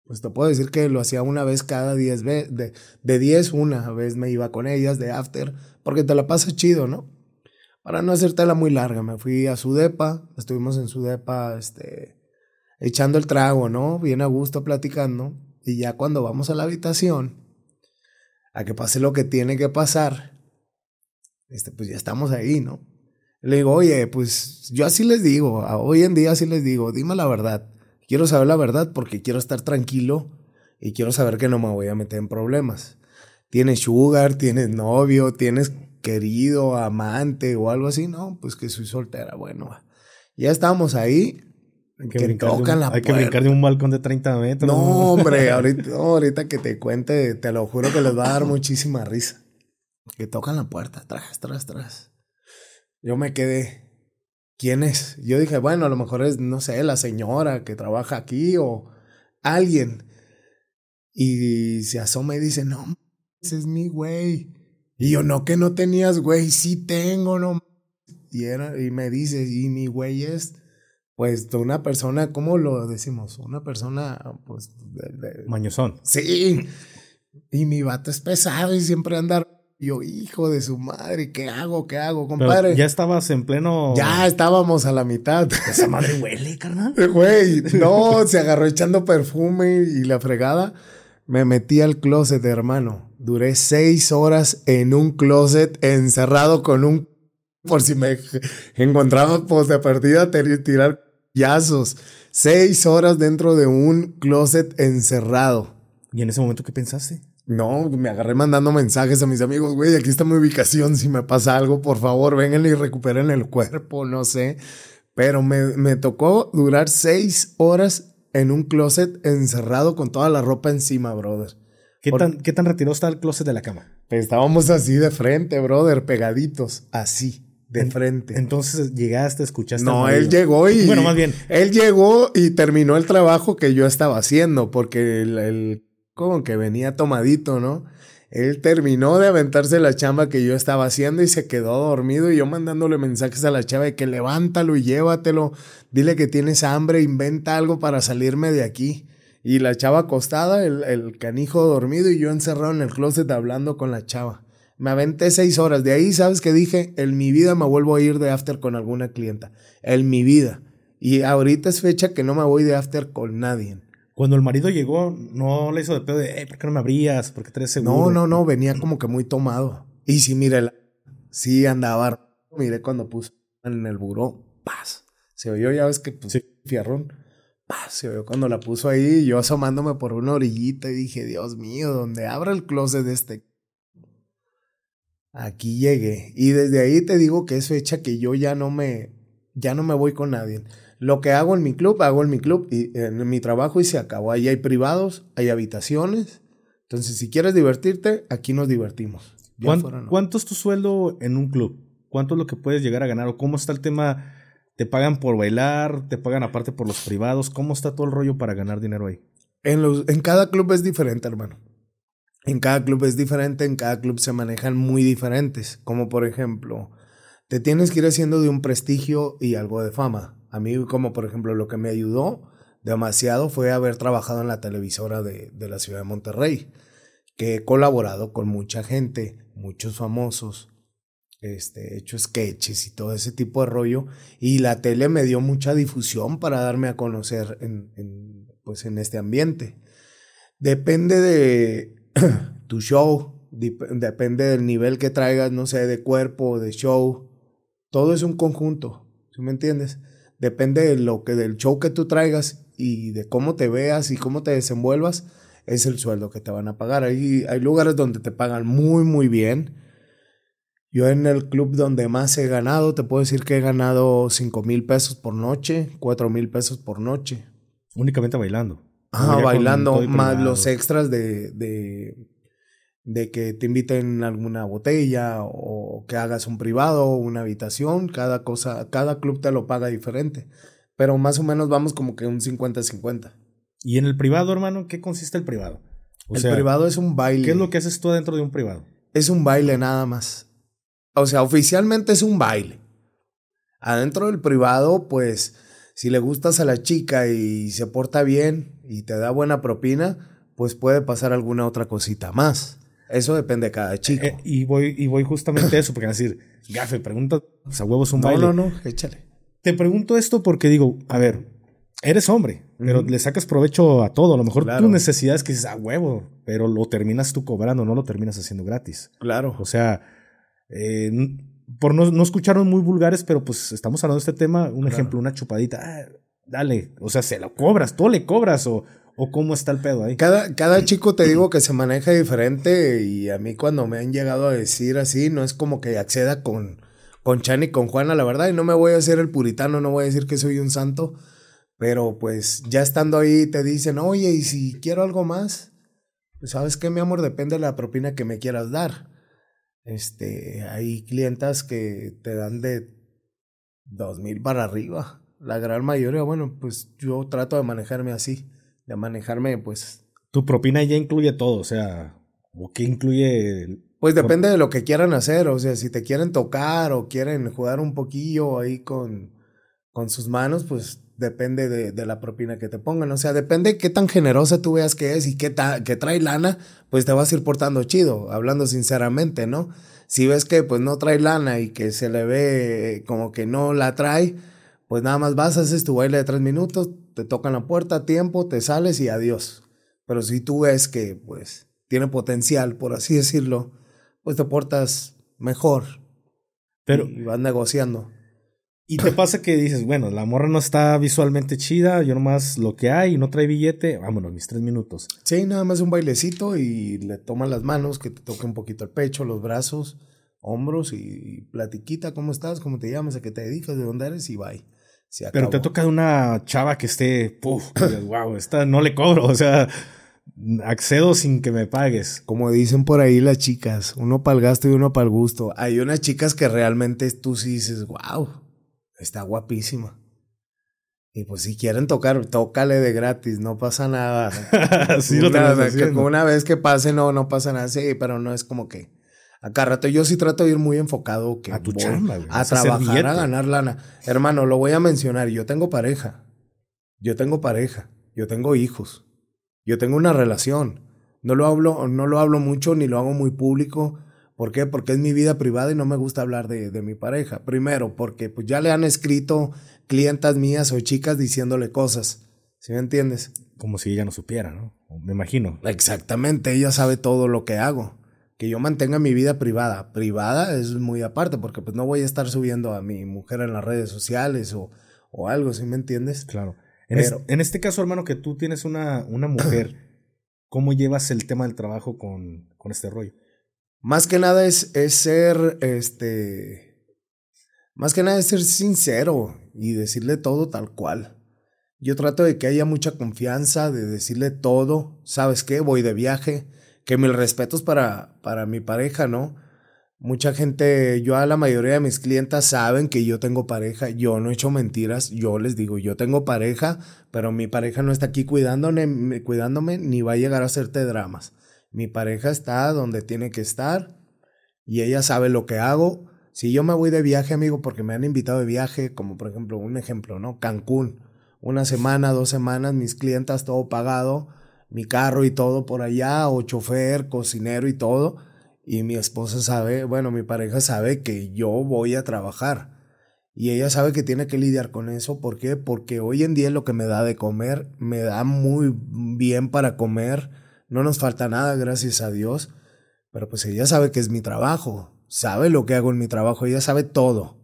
pues te puedo decir que lo hacía una vez cada 10 veces, de, de 10 una vez me iba con ellas de after, porque te la pasas chido, ¿no? Para no hacértela muy larga, me fui a su depa, estuvimos en su depa, este, echando el trago, ¿no? Bien a gusto platicando. Y ya cuando vamos a la habitación, a que pase lo que tiene que pasar, este, pues ya estamos ahí, ¿no? Le digo, oye, pues yo así les digo, hoy en día así les digo, dime la verdad. Quiero saber la verdad porque quiero estar tranquilo y quiero saber que no me voy a meter en problemas. Tienes sugar, tienes novio, tienes querido, amante o algo así, no, pues que soy soltera. Bueno, ya estamos ahí. Hay Que, tocan un, la hay que brincar de un balcón de 30 metros. No, [LAUGHS] hombre, ahorita, que te cuente, te lo juro que les va a dar muchísima risa. Que tocan la puerta, tras, tras, tras. Yo me quedé. ¿Quién es? Yo dije, bueno, a lo mejor es, no sé, la señora que trabaja aquí o alguien. Y se asoma y dice, no, es mi güey. Y yo, no, que no tenías, güey, sí tengo, no. Y, era, y me dice, y mi güey es, pues, de una persona, ¿cómo lo decimos? Una persona, pues... De, Mañozón. Sí. Y mi vato es pesado y siempre anda... Yo, hijo de su madre, ¿qué hago? ¿Qué hago, compadre? ya estabas en pleno. Ya estábamos a la mitad. Esa madre huele, carnal. [LAUGHS] Güey, no, se agarró echando perfume y la fregada. Me metí al closet, hermano. Duré seis horas en un closet encerrado con un... Por si me encontraba pues de partida, tirar yazos. Seis horas dentro de un closet encerrado. ¿Y en ese momento qué pensaste? No, me agarré mandando mensajes a mis amigos, güey, aquí está mi ubicación, si me pasa algo, por favor, vengan y recuperen el cuerpo, no sé. Pero me, me tocó durar seis horas en un closet encerrado con toda la ropa encima, brother. ¿Qué, tan, ¿Qué tan retirado está el closet de la cama? Pues estábamos así de frente, brother, pegaditos, así, de frente. Entonces llegaste, escuchaste. No, él llegó y. Bueno, más bien. Él llegó y terminó el trabajo que yo estaba haciendo, porque el, el como que venía tomadito, ¿no? Él terminó de aventarse la chamba que yo estaba haciendo y se quedó dormido y yo mandándole mensajes a la chava de que levántalo y llévatelo, dile que tienes hambre, inventa algo para salirme de aquí. Y la chava acostada, el, el canijo dormido y yo encerrado en el closet hablando con la chava. Me aventé seis horas. De ahí, ¿sabes qué dije? En mi vida me vuelvo a ir de after con alguna clienta. En mi vida. Y ahorita es fecha que no me voy de after con nadie. Cuando el marido llegó, no le hizo de pedo de, ¿por qué no me abrías? ¿Por qué traes seguro? No, no, no, venía como que muy tomado. Y sí, mire, sí andaba. Mire cuando puso en el buró, paz. Se oyó, ya ves que pues, fierrón. Cuando la puso ahí, yo asomándome por una orillita y dije, Dios mío, donde abra el closet de este. Aquí llegué. Y desde ahí te digo que es fecha que yo ya no me, ya no me voy con nadie. Lo que hago en mi club, hago en mi club y en mi trabajo y se acabó. Ahí hay privados, hay habitaciones. Entonces, si quieres divertirte, aquí nos divertimos. ¿Cuánto es tu sueldo en un club? ¿Cuánto es lo que puedes llegar a ganar? ¿O cómo está el tema? ¿Te pagan por bailar? ¿Te pagan aparte por los privados? ¿Cómo está todo el rollo para ganar dinero ahí? En, los, en cada club es diferente, hermano. En cada club es diferente, en cada club se manejan muy diferentes. Como por ejemplo, te tienes que ir haciendo de un prestigio y algo de fama. A mí, como por ejemplo, lo que me ayudó demasiado fue haber trabajado en la televisora de, de la ciudad de Monterrey, que he colaborado con mucha gente, muchos famosos, este, hecho sketches y todo ese tipo de rollo, y la tele me dio mucha difusión para darme a conocer en, pues en este ambiente. Depende de [CLEARS THROAT] tu show, depende del nivel que traigas, no sé, de cuerpo, de show, todo es un conjunto, ¿sí me entiendes? depende de lo que del show que tú traigas y de cómo te veas y cómo te desenvuelvas, es el sueldo que te van a pagar. Hay, hay lugares donde te pagan muy, muy bien. Yo en el club donde más he ganado, te puedo decir que he ganado 5 mil pesos por noche, 4 mil pesos por noche. Únicamente bailando. Ah, bailando, más los extras de, de, de que te inviten a alguna botella o que hagas un privado o una habitación, cada cosa, cada club te lo paga diferente, pero más o menos vamos como que un 50-50. ¿Y en el privado, hermano, qué consiste el privado? el privado es un baile. ¿Qué es lo que haces tú dentro de un privado? Es un baile nada más. O sea, oficialmente es un baile. Adentro del privado, pues, si le gustas a la chica y se porta bien y te da buena propina, pues puede pasar alguna otra cosita más. Eso depende de cada chico. Eh, y, voy, y voy justamente a eso, porque decir, gafe, pregunta, o sea, huevos un baile. No, no, no, échale. Te pregunto esto porque digo, a ver, eres hombre, pero le sacas provecho a todo. A lo mejor tu necesidad es que dices, a huevo, pero lo terminas tú cobrando, no lo terminas haciendo gratis. Claro. O sea, eh, por no, no escucharon muy vulgares, pero pues estamos hablando de este tema. Un ejemplo, una chupadita. Ah, dale, o sea, se lo cobras, tú le cobras o ¿O cómo está el pedo ahí? Cada, cada chico te digo que se maneja diferente y a mí cuando me han llegado a decir así, no es como que acceda con, con Chan y con Juana, la verdad, y no me voy a hacer el puritano, no voy a decir que soy un santo, pero pues ya estando ahí te dicen, oye, y si quiero algo más, pues sabes qué, mi amor, depende de la propina que me quieras dar. Este, hay clientas que te dan de dos mil para arriba. La gran mayoría, bueno, pues yo trato de manejarme así de manejarme, pues. Tu propina ya incluye todo, o sea, ¿o qué incluye Pues depende de lo que quieran hacer, o sea, si te quieren tocar o quieren jugar un poquillo ahí con, con sus manos, pues depende de, de, la propina que te pongan. O sea, depende de qué tan generosa tú veas que es y qué que trae lana, pues te vas a ir portando chido, hablando sinceramente, ¿no? Si ves que pues no trae lana y que se le ve como que no la trae, pues nada más vas, haces tu baile de tres minutos, te tocan la puerta, tiempo, te sales y adiós. Pero si tú ves que pues tiene potencial, por así decirlo, pues te portas mejor. Pero y vas negociando. Y te pasa que dices, bueno, la morra no está visualmente chida, yo nomás lo que hay, no trae billete, vámonos, mis tres minutos. Sí, nada más un bailecito y le toman las manos, que te toque un poquito el pecho, los brazos, hombros y platiquita, ¿cómo estás? ¿Cómo te llamas? ¿A qué te dedicas? ¿De dónde eres? Y bye. Pero te toca una chava que esté, puf, wow, esta no le cobro, o sea, accedo sin que me pagues. Como dicen por ahí las chicas, uno para el gasto y uno para el gusto. Hay unas chicas que realmente tú sí dices, wow está guapísima. Y pues si quieren tocar, tócale de gratis, no pasa nada. [LAUGHS] una, una vez que pase, no, no pasa nada. Sí, pero no es como que acá rato. Yo sí trato de ir muy enfocado que a tu chamba, a trabajar, a ganar lana. Hermano, lo voy a mencionar. Yo tengo pareja. Yo tengo pareja. Yo tengo hijos. Yo tengo una relación. No lo hablo, no lo hablo mucho ni lo hago muy público ¿Por qué? Porque es mi vida privada y no me gusta hablar de, de mi pareja. Primero, porque pues ya le han escrito clientas mías o chicas diciéndole cosas. ¿Sí me entiendes? Como si ella no supiera, ¿no? Me imagino. Exactamente, ella sabe todo lo que hago. Que yo mantenga mi vida privada. Privada es muy aparte, porque pues no voy a estar subiendo a mi mujer en las redes sociales o, o algo, ¿sí me entiendes? Claro. En, en este caso, hermano, que tú tienes una, una mujer, [CLEARS THROAT] ¿cómo llevas el tema del trabajo con, con este rollo? Más que nada es, es ser, este, más que nada es ser sincero y decirle todo tal cual. Yo trato de que haya mucha confianza, de decirle todo. ¿Sabes qué? Voy de viaje. Que mil respetos para, para mi pareja, ¿no? Mucha gente, yo a la mayoría de mis clientas saben que yo tengo pareja. Yo no he hecho mentiras. Yo les digo, yo tengo pareja, pero mi pareja no está aquí cuidándome, cuidándome ni va a llegar a hacerte dramas. Mi pareja está donde tiene que estar y ella sabe lo que hago. Si yo me voy de viaje, amigo, porque me han invitado de viaje, como por ejemplo, un ejemplo, ¿no? Cancún, una semana, dos semanas, mis clientas, todo pagado, mi carro y todo por allá, o chofer, cocinero y todo. Y mi esposa sabe, bueno, mi pareja sabe que yo voy a trabajar. Y ella sabe que tiene que lidiar con eso. ¿Por qué? Porque hoy en día lo que me da de comer, me da muy bien para comer no nos falta nada, gracias a Dios. Pero pues ella sabe que es mi trabajo. Sabe lo que hago en mi trabajo. Ella sabe todo.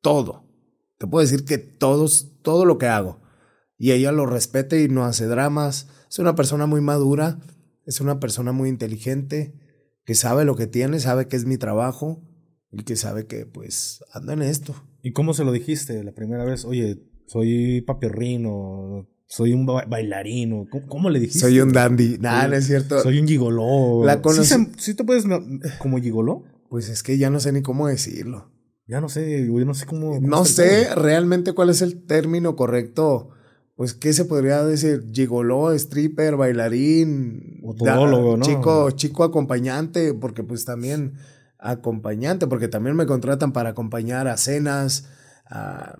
Todo. Te puedo decir que todos, todo lo que hago. Y ella lo respeta y no hace dramas. Es una persona muy madura. Es una persona muy inteligente. Que sabe lo que tiene, sabe que es mi trabajo. Y que sabe que pues ando en esto. ¿Y cómo se lo dijiste la primera vez? Oye, soy papirrino, soy un bailarín ¿cómo, le dijiste? Soy un dandy. Nada, no es cierto. Soy un gigoló. La ¿Sí, te puedes como gigoló? Pues es que ya no sé ni cómo decirlo. Ya no sé, yo no sé cómo. no sé realmente cuál es el término correcto. Pues, ¿qué se podría decir? Gigoló, stripper, bailarín. O todólogo, ¿no? Chico, chico acompañante, porque pues también acompañante, porque también me contratan para acompañar a cenas, a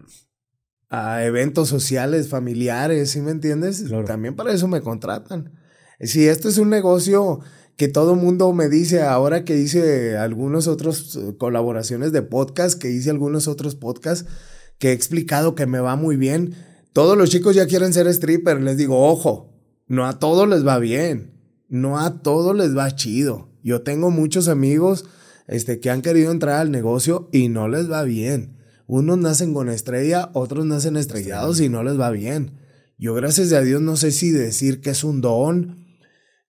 a eventos sociales, familiares, ¿sí me entiendes? También para eso me contratan. Si esto es un negocio que todo mundo me dice ahora que hice algunos otros eh, colaboraciones de podcast, que hice algunos otros podcasts, que he explicado que me va muy bien. Todos los chicos ya quieren ser stripper. Les digo, ojo, no a todos les va bien. No a todos les va chido. Yo tengo muchos amigos este, que han querido entrar al negocio y no les va bien. Unos nacen con estrella, otros nacen estrellados y no les va bien. Yo gracias a Dios no sé si decir que es un don,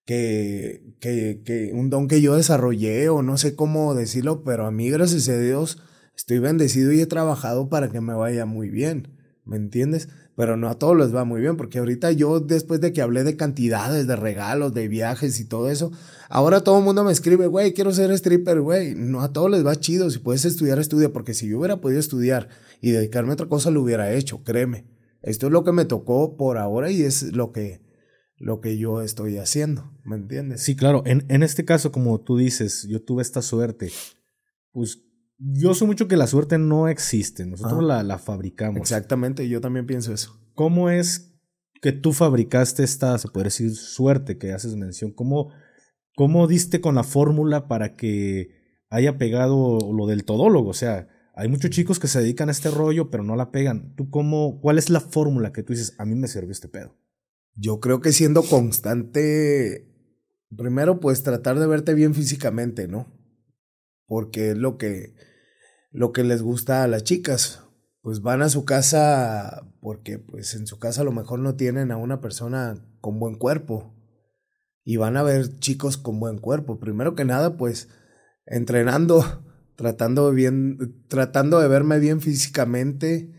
que, que, que un don que yo desarrollé o no sé cómo decirlo, pero a mí gracias a Dios estoy bendecido y he trabajado para que me vaya muy bien. ¿Me entiendes? Pero no a todos les va muy bien, porque ahorita yo, después de que hablé de cantidades, de regalos, de viajes y todo eso, ahora todo el mundo me escribe, güey, quiero ser stripper, güey. No a todos les va chido. Si puedes estudiar, estudia, porque si yo hubiera podido estudiar y dedicarme a otra cosa, lo hubiera hecho, créeme. Esto es lo que me tocó por ahora y es lo que, lo que yo estoy haciendo, ¿me entiendes? Sí, claro. En, en este caso, como tú dices, yo tuve esta suerte. Pues yo sé mucho que la suerte no existe, nosotros la, la, fabricamos. Exactamente, yo también pienso eso. ¿Cómo es que tú fabricaste esta, se puede decir, suerte que haces mención? ¿Cómo, cómo diste con la fórmula para que haya pegado lo del todólogo? O sea, hay muchos chicos que se dedican a este rollo, pero no la pegan. ¿Tú cómo, cuál es la fórmula que tú dices, a mí me sirvió este pedo? Yo creo que siendo constante, primero pues tratar de verte bien físicamente, ¿no? Porque es lo que, lo que les gusta a las chicas. Pues van a su casa porque pues en su casa a lo mejor no tienen a una persona con buen cuerpo. Y van a ver chicos con buen cuerpo. Primero que nada, pues entrenando, [LAUGHS] tratando bien, tratando de verme bien físicamente,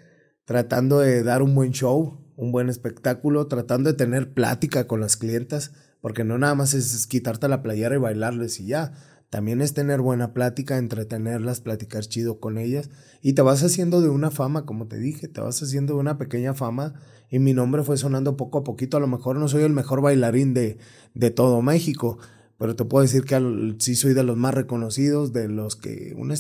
tratando de dar un buen show un buen espectáculo, tratando de tener plática con las clientas, porque no nada más es quitarte la playera y bailarles y ya. También es tener buena plática, entretenerlas, platicar chido con ellas. Y te vas haciendo de una fama, como te dije, te vas haciendo de una pequeña fama. Y mi nombre fue sonando poco a poquito. A lo mejor no soy el mejor bailarín de, de todo México, pero te puedo decir que sí soy de los más reconocidos, de los que un,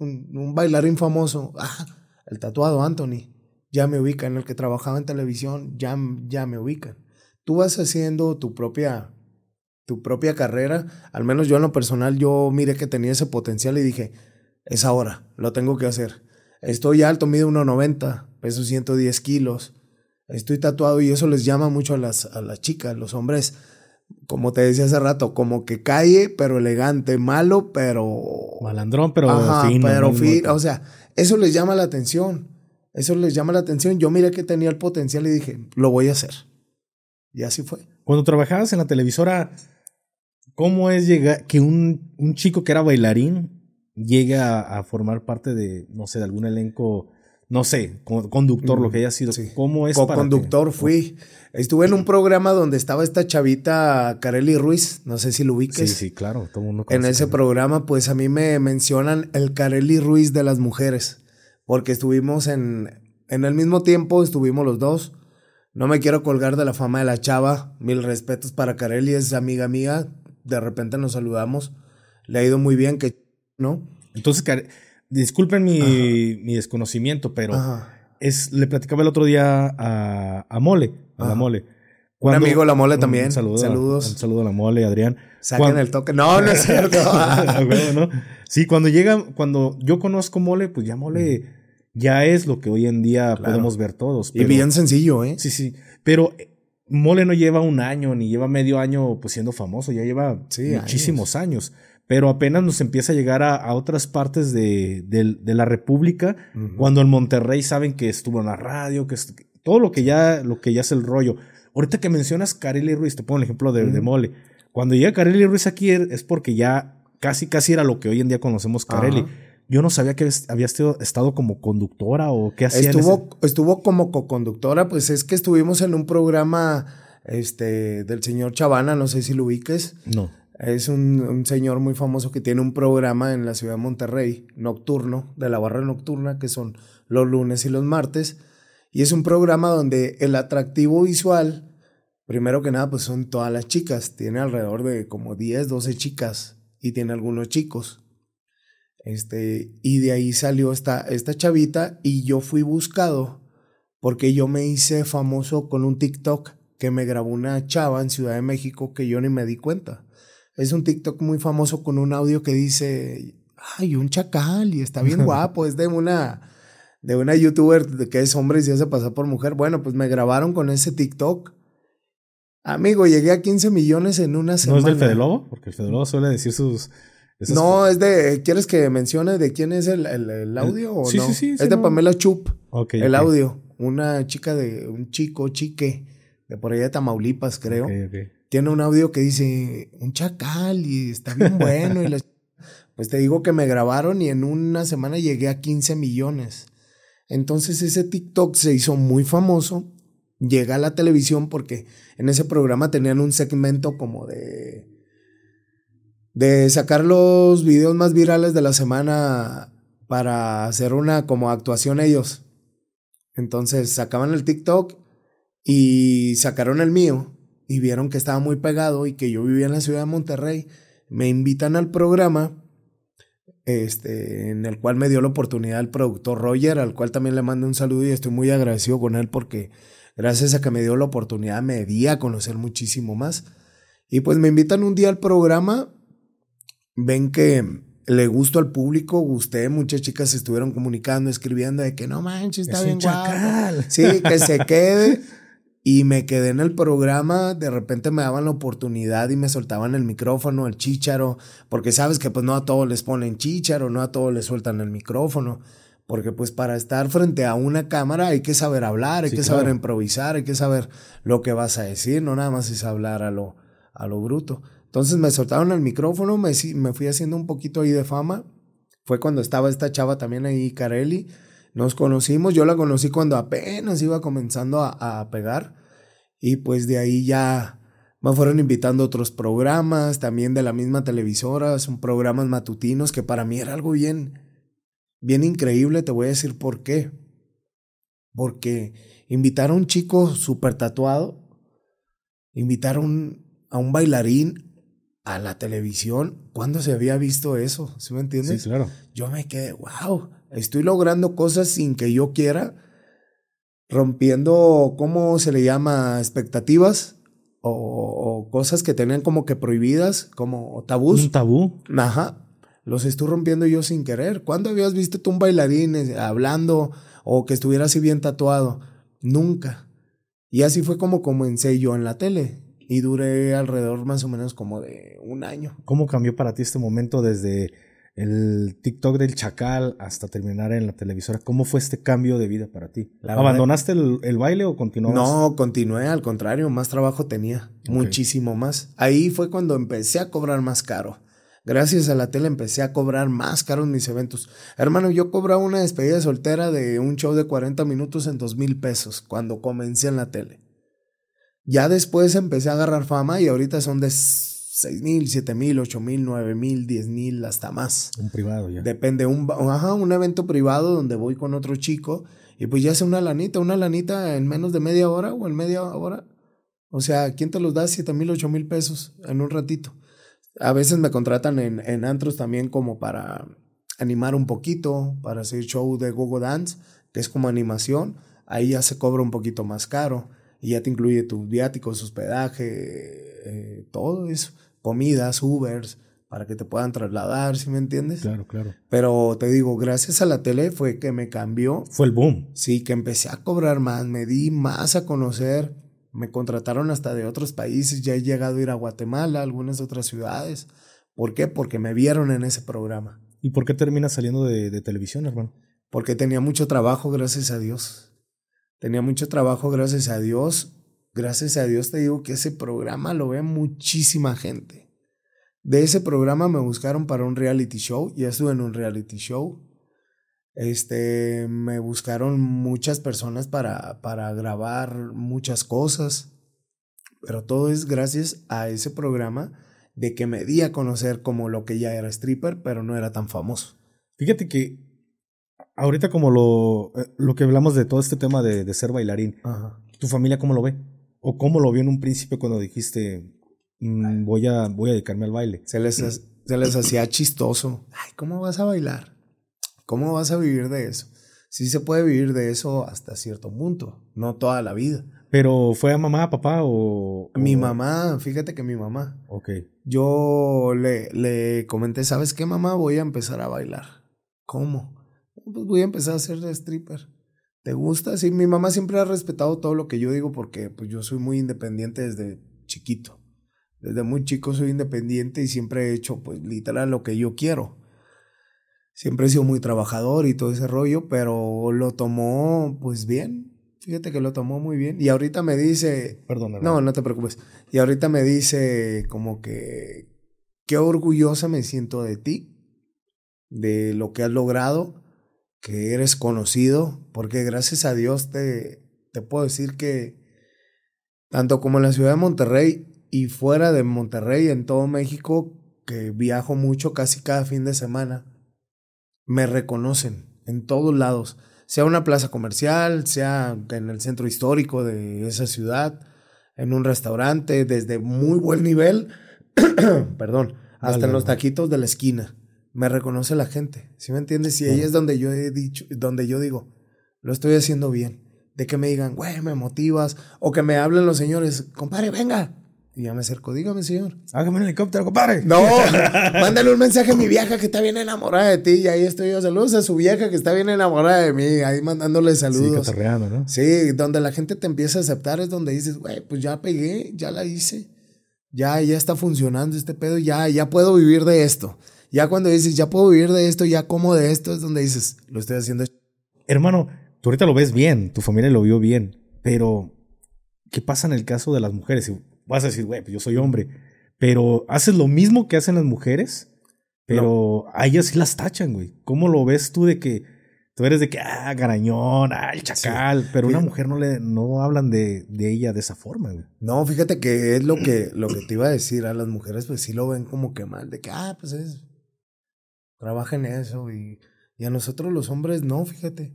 un, bailarín famoso, ah, el tatuado Anthony ya me ubican, el que trabajaba en televisión, ya, ya me ubican. Tú vas haciendo tu propia, tu propia carrera, al menos yo en lo personal, yo miré que tenía ese potencial y dije, es ahora, lo tengo que hacer. Estoy alto, mido 1,90, peso 110 kilos, estoy tatuado y eso les llama mucho a las, a las chicas, los hombres, como te decía hace rato, como que calle, pero elegante, malo, pero... Malandrón, pero fino. Pero fino, o sea, eso les llama la atención. Eso les llama la atención. Yo miré que tenía el potencial y dije, lo voy a hacer. Y así fue. Cuando trabajabas en la televisora, ¿cómo es llegar que un, un chico que era bailarín llegue a, formar parte de, no sé, de algún elenco, no sé, conductor, lo que haya sido? ¿Cómo es para conductor fui. Estuve en un programa donde estaba esta chavita Kareli Ruiz, no sé si lo ubiques. Sí, sí, claro, todo mundo En ese programa, pues a mí me mencionan el Kareli Ruiz de las mujeres porque estuvimos en, en el mismo tiempo, estuvimos los dos. No me quiero colgar de la fama de la chava. Mil respetos para Carelli, es amiga mía. De repente nos saludamos. Le ha ido muy bien, que ¿no? Entonces, disculpen mi, mi desconocimiento, pero es, le platicaba el otro día a, a Mole, a la Mole. un amigo la Mole también. Saludos. un saludo a la Mole, Adrián. Saquen el toque. No, no es cierto. [LAUGHS] Sí, cuando llega, cuando yo conozco Mole, pues ya Mole ya es lo que hoy en día podemos ver todos. y bien sencillo, ¿eh? Sí, sí. Pero Mole no lleva un año ni lleva medio año pues siendo famoso, ya lleva muchísimos años. Pero apenas nos empieza a llegar a, otras partes de, de, la República, cuando en Monterrey saben que estuvo en la radio, que todo lo que ya, lo que ya es el rollo. Ahorita que mencionas Carely Ruiz, te pongo el ejemplo de, de Mole. Cuando llega Carely Ruiz aquí es porque ya casi casi era lo que hoy en día conocemos Carelli. Yo no sabía que había estado como conductora o qué hacía. Estuvo, estuvo como co-conductora, pues es que estuvimos en un programa este, del señor Chavana, no sé si lo ubiques. No. Es un, señor muy famoso que tiene un programa en la ciudad de Monterrey, nocturno, de la barra nocturna, que son los lunes y los martes. Y es un programa donde el atractivo visual, primero que nada, pues son todas las chicas. Tiene alrededor de como 10, 12 chicas y tiene algunos chicos. Este, y de ahí salió esta, esta chavita y yo fui buscado porque yo me hice famoso con un TikTok que me grabó una chava en Ciudad de México que yo ni me di cuenta. Es un TikTok muy famoso con un audio que dice, ay, un chacal y está bien [LAUGHS] guapo, es de una, de una youtuber que es hombre y se hace pasar por mujer. Bueno, pues me grabaron con ese TikTok Amigo, llegué a 15 millones en una semana. ¿No es del Fede Lobo? Porque el Fede Lobo suele decir sus... No, es de... ¿Quieres que mencione de quién es el, el, audio o sí, no? Sí, sí, Es de Pamela Chup. el audio. Una chica de... Un chico, chique. De por allá de Tamaulipas, creo. Tiene un audio que dice... Un chacal y está bien bueno. y [LAUGHS] Pues te digo que me grabaron y en una semana llegué a 15 millones. Entonces ese TikTok se hizo muy famoso llega a la televisión porque en ese programa tenían un segmento como de de sacar los videos más virales de la semana para hacer una como actuación ellos. Entonces sacaban el TikTok y sacaron el mío y vieron que estaba muy pegado y que yo vivía en la ciudad de Monterrey. Me invitan al programa, este, en el cual me dio la oportunidad el productor Roger, al cual también le mando un saludo y estoy muy agradecido con él porque gracias a que me dio la oportunidad me di a conocer muchísimo más. Y pues me invitan un día al programa, ven que le gusto al público, gusté, muchas chicas estuvieron comunicando, escribiendo de que no manches, está bien guapo. Sí, que se [LAUGHS] quede. Y me quedé en el programa, de repente me daban la oportunidad y me soltaban el micrófono, el chícharo, porque sabes que pues no a todos les ponen chícharo, no a todos les sueltan el micrófono, porque pues para estar frente a una cámara hay que saber hablar, hay que saber improvisar, hay que saber lo que vas a decir, no nada más es hablar a lo, a lo bruto. Entonces me soltaron el micrófono, me, me fui haciendo un poquito ahí de fama, fue cuando estaba esta chava también ahí, Carelli, nos conocimos, yo la conocí cuando apenas iba comenzando a, pegar. Y pues de ahí ya me fueron invitando a otros programas, también de la misma televisora, son programas matutinos que para mí era algo bien, bien increíble, te voy a decir por qué. Porque invitar a un chico súper tatuado, invitar a un bailarín a la televisión, ¿cuándo se había visto eso? ¿Sí me entiendes? Sí, claro. Yo me quedé, wow, Estoy logrando cosas sin que yo quiera, rompiendo, ¿cómo se le llama? Expectativas o, cosas que tenían como que prohibidas, como tabús. Un tabú. Ajá. Los estoy rompiendo yo sin querer. ¿Cuándo habías visto tú un bailarín eh, hablando o que estuviera así bien tatuado? Nunca. Y así fue como comencé yo en la tele. Y duré alrededor más o menos como de un año. ¿Cómo cambió para ti este momento desde el TikTok del Chacal hasta terminar en la televisora. ¿Cómo fue este cambio de vida para ti? ¿Abandonaste el, baile o continuaste? No, continué, al contrario, más trabajo tenía, muchísimo más. Ahí fue cuando empecé a cobrar más caro. Gracias a la tele empecé a cobrar más caro en mis eventos. Hermano, yo cobraba una despedida soltera de un show de 40 minutos en dos mil pesos cuando comencé en la tele. Ya después empecé a agarrar fama y ahorita son de 6 mil, 7 mil, 8 mil, 9 mil, 10 mil, hasta más. Un privado ya. Depende, un, ajá, un evento privado donde voy con otro chico y pues ya hace una lanita, una lanita en menos de media hora o en media hora. O sea, ¿quién te los da 7 mil, 8 mil pesos en un ratito? A veces me contratan en, en antros también como para animar un poquito, para hacer show de gogo dance, que es como animación. Ahí ya se cobra un poquito más caro y ya te incluye tus viáticos, hospedaje, eh, todo eso comidas, Ubers, para que te puedan trasladar, ¿sí me entiendes? Claro, claro. Pero te digo, gracias a la tele fue que me cambió. Fue el boom. Sí, que empecé a cobrar más, me di más a conocer, me contrataron hasta de otros países, ya he llegado a ir a Guatemala, algunas otras ciudades. ¿Por qué? Porque me vieron en ese programa. ¿Y por qué terminas saliendo de, de televisión, hermano? Porque tenía mucho trabajo, gracias a Dios. Tenía mucho trabajo, gracias a Dios gracias a Dios te digo que ese programa lo ve muchísima gente. De ese programa me buscaron para un reality show, ya estuve en un reality show. Este, me buscaron muchas personas para, para grabar muchas cosas, pero todo es gracias a ese programa de que me di a conocer como lo que ya era stripper, pero no era tan famoso. Fíjate que ahorita como lo, eh, lo que hablamos de todo este tema de, de ser bailarín, ¿tu familia cómo lo ve? ¿O cómo lo vio en un principio cuando dijiste, mm, voy, a, voy a dedicarme al baile? Se les, se les hacía chistoso. Ay, ¿cómo vas a bailar? ¿Cómo vas a vivir de eso? Sí se puede vivir de eso hasta cierto punto, no toda la vida. ¿Pero fue a mamá, papá o...? Mi mamá, fíjate que mi mamá. Ok. Yo le, le comenté, ¿sabes qué, mamá? Voy a empezar a bailar. ¿Cómo? Pues voy a empezar a ser stripper. ¿Te gusta? Sí, mi mamá siempre ha respetado todo lo que yo digo porque pues yo soy muy independiente desde chiquito. Desde muy chico soy independiente y siempre he hecho pues literal lo que yo quiero. Siempre he sido muy trabajador y todo ese rollo, pero lo tomó pues bien. Fíjate que lo tomó muy bien. Y ahorita me dice... Perdón. No, no te preocupes. Y ahorita me dice como que... Qué orgullosa me siento de ti, de lo que has logrado que eres conocido, porque gracias a Dios te, te puedo decir que tanto como en la ciudad de Monterrey y fuera de Monterrey, en todo México, que viajo mucho casi cada fin de semana, me reconocen en todos lados, sea una plaza comercial, sea en el centro histórico de esa ciudad, en un restaurante, desde muy buen nivel, [CLEARS THROAT] perdón, hasta en los taquitos de la esquina. Me reconoce la gente, ¿sí me entiendes? Y ahí es donde yo he dicho, donde yo digo, lo estoy haciendo bien. De que me digan, güey, me motivas, o que me hablen los señores, compadre, venga. Y ya me acerco, dígame, señor. Hágame un helicóptero, compadre. No, [LAUGHS] mándale un mensaje a mi vieja que está bien enamorada de ti. Y ahí estoy yo. Saludos a su vieja que está bien enamorada de mí. Ahí mandándole Sí, saludos. cotorreando, ¿no? Sí, donde la gente te empieza a aceptar es donde dices, güey, pues ya pegué, ya la hice. Ya, ya está funcionando este pedo. Ya, ya puedo vivir de esto. Ya cuando dices, ya puedo vivir de esto, ya como de esto, es donde dices, lo estoy haciendo. Hermano, tú ahorita lo ves bien, tu familia lo vio bien, pero ¿qué pasa en el caso de las mujeres? Vas a decir, güey, pues yo soy hombre, pero haces lo mismo que hacen las mujeres, pero a ellas sí las tachan, güey. ¿Cómo lo ves tú de que tú eres de que, ah, garañón, ah, el chacal, pero una Fíjate. mujer no le no hablan de, de ella de esa forma, güey? No, fíjate que es lo que, lo que te iba a decir. A las mujeres, pues sí lo ven como que mal, de que, ah, pues es. Trabaja en eso. Y, y a nosotros los hombres, no, fíjate.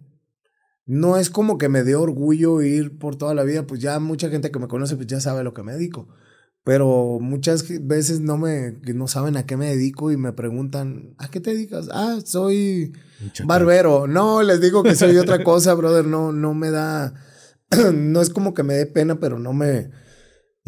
No es como que me dé orgullo ir por toda la vida, pues ya mucha gente que me conoce, pues ya sabe a lo que me dedico. Pero muchas veces no me, no saben a qué me dedico y me preguntan, ¿a qué te dedicas? Ah, soy barbero. No, les digo que soy otra cosa, brother. No, no me da, [CLEARS THROAT] no es como que me dé pena, pero no me,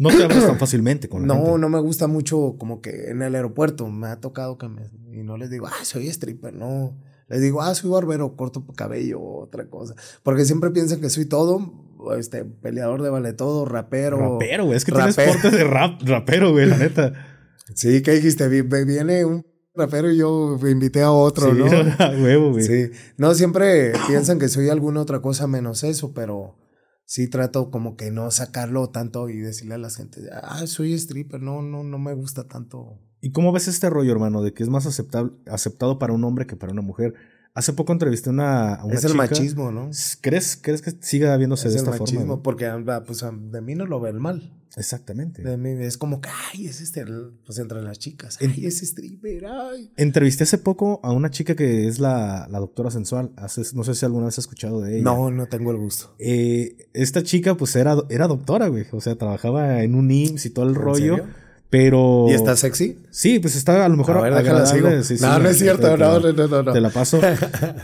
No te hablas tan fácilmente con la no, gente. no me gusta mucho como que en el aeropuerto me ha tocado que me... Y no les digo, ah, soy stripper, no. Les digo, ah, soy barbero, corto cabello, otra cosa. Porque siempre piensan que soy todo, este, peleador de vale todo, rapero. Rapero, güey. Es que rapero. tienes porte de rap, rapero, güey, la neta. [LAUGHS] Sí, ¿qué dijiste? Vi- vi- Viene un rapero y yo invité a otro, sí, ¿no? [LAUGHS] a huevo, güey. Sí. No, siempre piensan que soy alguna otra cosa menos eso, pero sí trato como que no sacarlo tanto y decirle a la gente, ah, soy stripper, no, no, no me gusta tanto. ¿Y cómo ves este rollo, hermano, de que es más aceptable, aceptado para un hombre que para una mujer? Hace poco entrevisté una, a una es el chica. machismo, ¿no? ¿Crees, ¿Crees que siga viéndose Es de el esta forma? machismo, güey? porque ah, pues, ah, de mí no lo ve el mal. Exactamente. De mí es como que, ay, es este, pues entre las chicas, En- ay, es stripper, ay. Entrevisté hace poco a una chica que es la, la doctora sensual. No sé si alguna vez has escuchado de ella. No, no tengo el gusto. Eh, esta chica, pues era, era doctora, güey. O sea, trabajaba en un IMSS y todo el ¿En rollo. serio? Pero. ¿Y está sexy? Sí, pues está a lo mejor A ver, déjala, sigo. Sí, sí, no, no es cierto, no, no, no, no. Te la paso.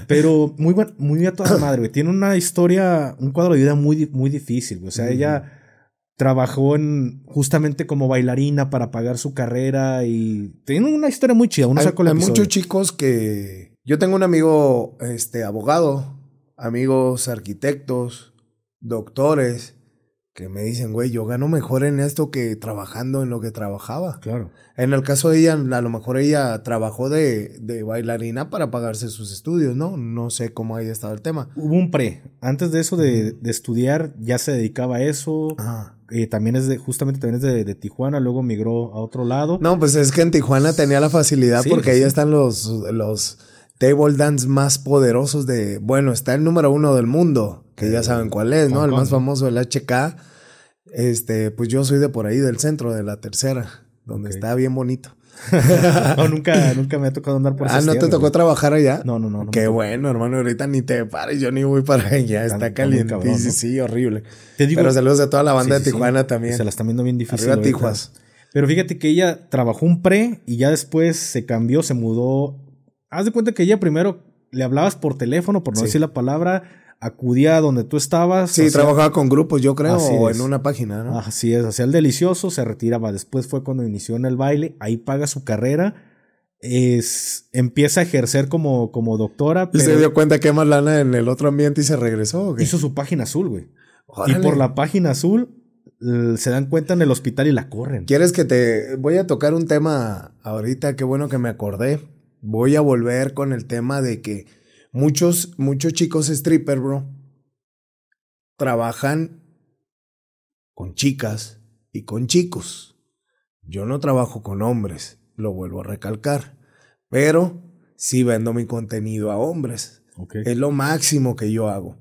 Pero muy, buen- muy a toda madre, güey. Tiene una historia, un cuadro de vida muy, muy difícil, güey. O sea, ella trabajó en justamente como bailarina para pagar su carrera y tiene una historia muy chida. Uno hay, el muchos chicos que... Yo tengo un amigo, este, abogado, amigos arquitectos, doctores, que me dicen, güey, yo gano mejor en esto que trabajando en lo que trabajaba. Claro. En el caso de ella, a lo mejor ella trabajó de, de bailarina para pagarse sus estudios, ¿no? No sé cómo haya estado el tema. Hubo un pre. Antes de eso de, de estudiar, ya se dedicaba a eso. Ajá. Eh, también es de, justamente también es de, de Tijuana, luego migró a otro lado. No, pues es que en Tijuana tenía la facilidad Sí, porque ahí están los, los table dance más poderosos de. Bueno, está el número uno del mundo, que ya saben cuál es, ¿no? El más famoso, el HK. Este, pues yo soy de por ahí, del centro, de la tercera, donde está bien bonito. [LAUGHS] No, nunca, [LAUGHS] nunca me ha tocado andar por ah, ¿no te tocó güey. trabajar allá? No, no, no. no Qué bueno, hermano. Ahorita ni te pares, yo ni voy para allá. Está- Está caliente. cabrón, sí, ¿no? sí, horrible. Te digo, Pero saludos a toda la banda Sí, de sí. Tijuana también. Se la están viendo bien difícil. Arriba. Tijuas. Pero fíjate que ella trabajó un pre y ya después se cambió, se mudó. Haz de cuenta que ella primero le hablabas por teléfono, por no Sí. decir la palabra, acudía a donde tú estabas. Sí, trabajaba con grupos, yo creo, Así o es. en una página, ¿no? Así es, hacía el delicioso, se retiraba. Después fue cuando inició en el baile, ahí paga su carrera. Es, empieza a ejercer como, como doctora, Y se dio cuenta que más lana en el otro ambiente y se regresó. ¿o qué? hizo su página azul, güey. Y por la página azul se dan cuenta en el hospital y la corren. ¿Quieres que te voy a tocar un tema ahorita? Qué bueno que me acordé. Voy a volver con el tema de que muchos, muchos chicos stripper, bro, trabajan con chicas y con chicos. Yo no trabajo con hombres, lo vuelvo a recalcar, pero sí vendo mi contenido a hombres. Es lo máximo que yo hago.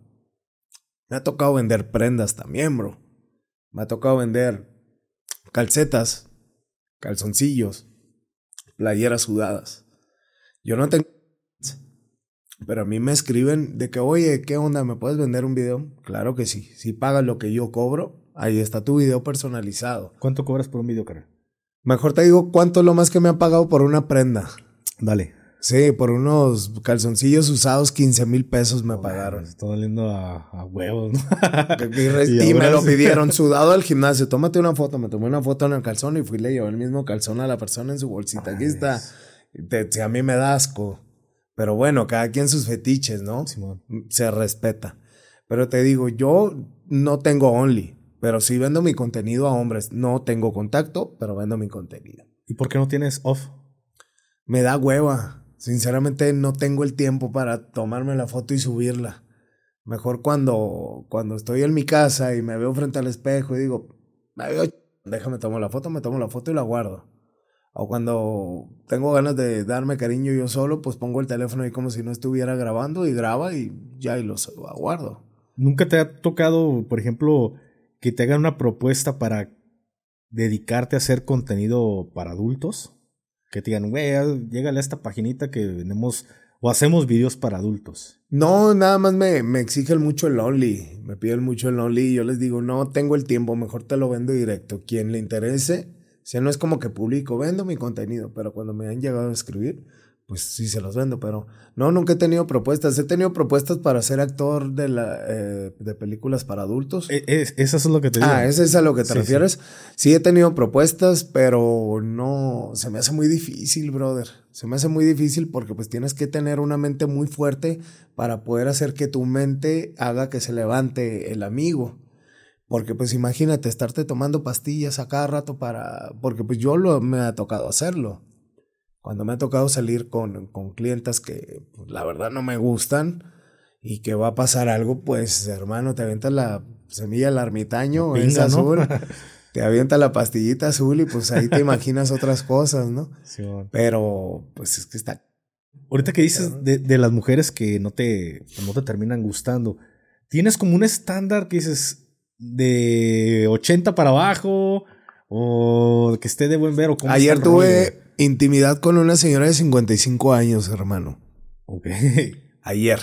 Me ha tocado vender prendas también, bro. Me ha tocado vender calcetas, calzoncillos, playeras sudadas. Yo no tengo... [LAUGHS] Pero a mí me escriben de que, oye, ¿qué onda? ¿Me puedes vender un video? Claro que sí. Si pagas lo que yo cobro, Ahí está tu video personalizado. ¿Cuánto cobras por un video, cara? Mejor te digo cuánto es lo más que me han pagado por una prenda. Dale. Sí, por unos calzoncillos usados, 15 mil pesos me pagaron. Está doliendo a, a huevos, ¿no? [LAUGHS] y, me lo pidieron [LAUGHS] sudado al gimnasio. Tómate una foto. Me tomé una foto en el calzón y fui le llevé el mismo calzón a la persona en su bolsita. Aquí está. Si a mí me da asco. Pero bueno, cada quien sus fetiches, ¿no? Se respeta. Pero te digo, yo no tengo Only, pero sí vendo mi contenido a hombres. No tengo contacto, pero vendo mi contenido. ¿Y por qué no tienes off? Me da hueva. Sinceramente no tengo el tiempo para tomarme la foto y subirla. Mejor cuando, cuando estoy en mi casa y me veo frente al espejo y digo, déjame tomar la foto, me tomo la foto y la guardo. O cuando tengo ganas de darme cariño yo solo, pues pongo el teléfono ahí como si no estuviera grabando y graba y ya y lo guardo. ¿Nunca te ha tocado, por ejemplo, que te hagan una propuesta para dedicarte a hacer contenido para adultos? Que te digan, güey, llégale a esta paginita que vendemos o hacemos videos para adultos. No, nada más me, me exigen mucho el Only. Me piden mucho el Only y yo les digo, no tengo el tiempo, mejor te lo vendo directo. Quien le interese, si no es como que publico, vendo mi contenido, pero cuando me han llegado a escribir, pues sí se los vendo, pero no, nunca he tenido propuestas. He tenido propuestas para ser actor de, la, eh, de películas para adultos. E, es, eso es lo que te digo. Ah, ¿ese es a lo que te refieres? Sí. he tenido propuestas, pero no, se me hace muy difícil, brother. Se me hace muy difícil porque pues tienes que tener una mente muy fuerte para poder hacer que tu mente haga que se levante el amigo. Porque pues imagínate estarte tomando pastillas a cada rato para... Porque pues yo lo, me ha tocado hacerlo. Cuando me ha tocado salir con, con clientas que pues, la verdad no me gustan y que va a pasar algo, pues hermano, te avientas la semilla del ermitaño, es azul. [LAUGHS] te avienta la pastillita azul y pues ahí te imaginas otras cosas, ¿no? Sí, Pero pues es que está... Ahorita que dices de, de, las mujeres que no te, no te terminan gustando, ¿tienes como un estándar que dices, de 80 para abajo o que esté de buen ver o Ayer tuve intimidad con una señora de 55 años, hermano. Ok. Ayer.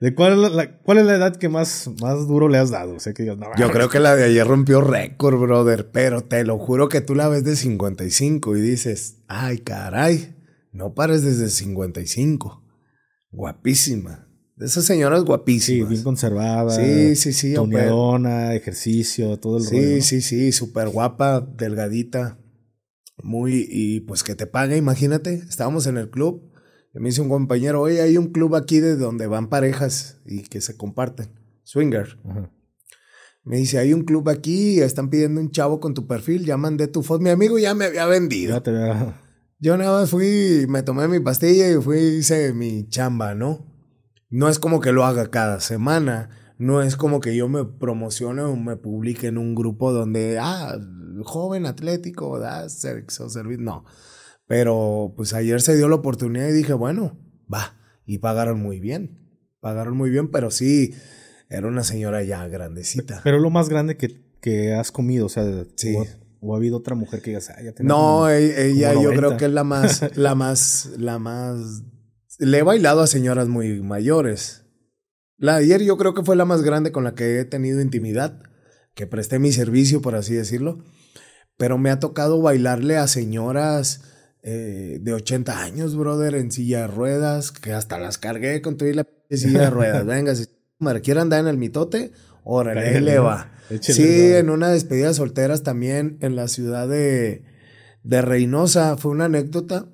¿De cuál, es la, cuál es la edad que más, más duro le has dado? Yo creo que la de ayer rompió récord, brother, pero te lo juro que tú la ves de 55 y dices, ay, caray, no pares desde 55. Guapísima. De esas señoras guapísimas. Sí, bien conservada. Sí, sí, sí. Toneadona, ejercicio, todo el sí, rollo. Sí, sí, sí, súper guapa, delgadita. Muy, y pues que te paga, imagínate. Estábamos en el club. Y me dice un compañero, oye, hay un club aquí de donde van parejas y que se comparten. Swinger. Me dice, hay un club aquí, están pidiendo un chavo con tu perfil, ya mandé tu foto. Mi amigo ya me había vendido. Ya te había... Yo nada más fui, me tomé mi pastilla y fui, hice mi chamba, ¿no? No es como que lo haga cada semana. No es como que yo me promocione o me publique en un grupo donde, ah, joven atlético, da sexo, servicio. No. Pero pues ayer se dio la oportunidad y dije, bueno, va. Y pagaron muy bien. Pagaron muy bien, pero sí, era una señora ya grandecita. Pero lo más grande que, que has comido, o sea, sí. o, ha habido otra mujer que digas, ah, ya No, e-, ella, yo creo que es la más, [LAUGHS] la más, la más le he bailado a señoras muy mayores. La de ayer yo creo que fue la más grande con la que he tenido intimidad, que presté mi servicio, por así decirlo. Pero me ha tocado bailarle a señoras eh, de 80 años, brother, en silla de ruedas, que hasta las cargué con toda la silla de ruedas. [LAUGHS] Venga, si quiere andar en el mitote, órale, le va. Sí, en una despedida solteras también en la ciudad de, de Reynosa. Fue una anécdota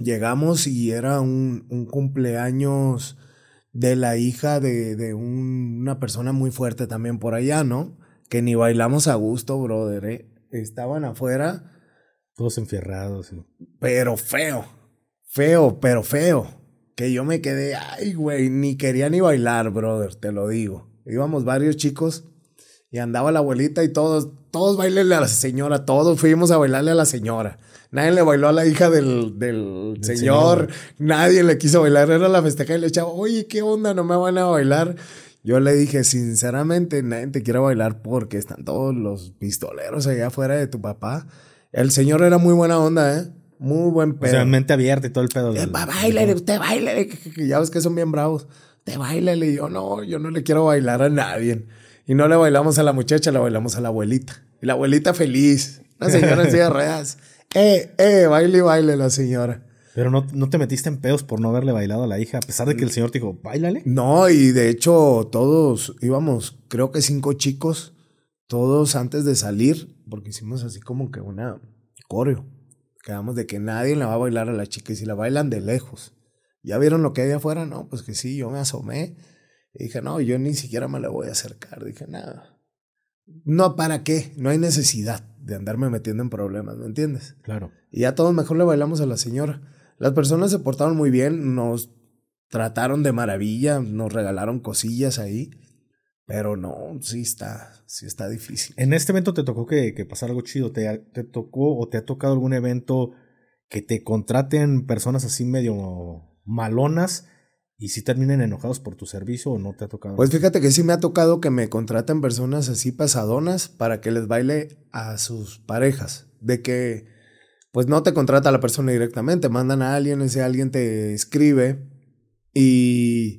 llegamos y era un, un cumpleaños de la hija de, de una persona muy fuerte también por allá, ¿no? Que ni bailamos a gusto, brother. ¿eh? Estaban afuera. Todos enfierrados. Pero feo. Feo, pero feo. Que yo me quedé, ay, güey, ni quería ni bailar, brother, te lo digo. Íbamos varios chicos y andaba la abuelita y todos, todos bailenle a la señora, todos fuimos a bailarle a la señora. Nadie le bailó a la hija del, del señor. Nadie le quiso bailar. Era la festeja y le echaba, oye, ¿qué onda? No me van a bailar. Yo le dije, sinceramente, nadie te quiere bailar porque están todos los pistoleros allá afuera de tu papá. El señor era muy buena onda, ¿eh? Muy buen pedo. O sea, mente abierta y todo el pedo. Eh, bailale, usted bailale. Ya ves que son bien bravos. Te bailale. Y yo, no, yo no le quiero bailar a nadie. Y no le bailamos a la muchacha, le bailamos a la abuelita. Y la abuelita feliz. La señora en silla de ruedas. Eh, eh, baile y baile la señora. Pero no, no te metiste en pedos por no haberle bailado a la hija, a pesar de que el señor te dijo, bailale. No, y de hecho todos íbamos, creo que cinco chicos, todos antes de salir, porque hicimos así como que una coreo. Quedamos de que nadie le va a bailar a la chica y si la bailan de lejos. ¿Ya vieron lo que hay afuera? No, pues que sí, yo me asomé y dije, no, yo ni siquiera me la voy a acercar. Dije, nada. No, ¿para qué? No hay necesidad de andarme metiendo en problemas, ¿me entiendes? Claro. Y ya todos mejor le bailamos a la señora. Las personas se portaron muy bien, nos trataron de maravilla, nos regalaron cosillas ahí. Pero no, sí está, sí está difícil. En este evento te tocó que, que pasara algo chido. ¿Te, ¿Te tocó o te ha tocado algún evento que te contraten personas así medio malonas y si terminen enojados por tu servicio o no te ha tocado? Pues fíjate que sí me ha tocado que me contraten personas así pasadonas para que les baile a sus parejas. De que, pues no te contrata la persona directamente, mandan a alguien, ese alguien te escribe y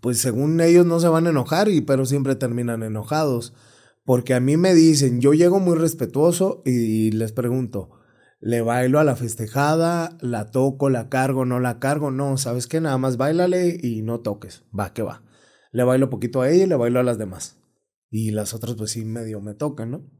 pues según ellos no se van a enojar, y, pero siempre terminan enojados. Porque a mí me dicen, yo llego muy respetuoso y les pregunto, ¿le bailo a la festejada? ¿La toco? ¿La cargo? ¿No la cargo? No, ¿sabes qué? Nada más bailale y no toques. Va, que va. Le bailo poquito a ella y le bailo a las demás. Y las otras pues sí medio me tocan, ¿no?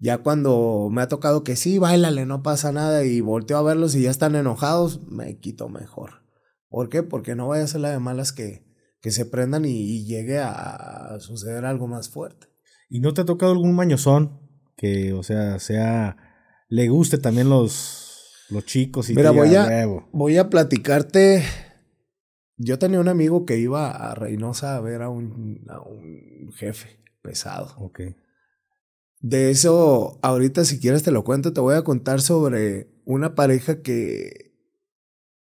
Ya cuando me ha tocado que sí, bailale, no pasa nada y volteo a verlos y ya están enojados, me quito mejor. ¿Por qué? Porque no vaya a ser la de malas que, que se prendan y, y, llegue a suceder algo más fuerte. ¿Y no te ha tocado algún mañozón que, o sea, sea, le guste también los, los chicos y Mira, voy a, voy a platicarte. Yo tenía un amigo que iba a Reynosa a ver a un, a un jefe pesado. Ok. De eso, ahorita si quieres te lo cuento, te voy a contar sobre una pareja que,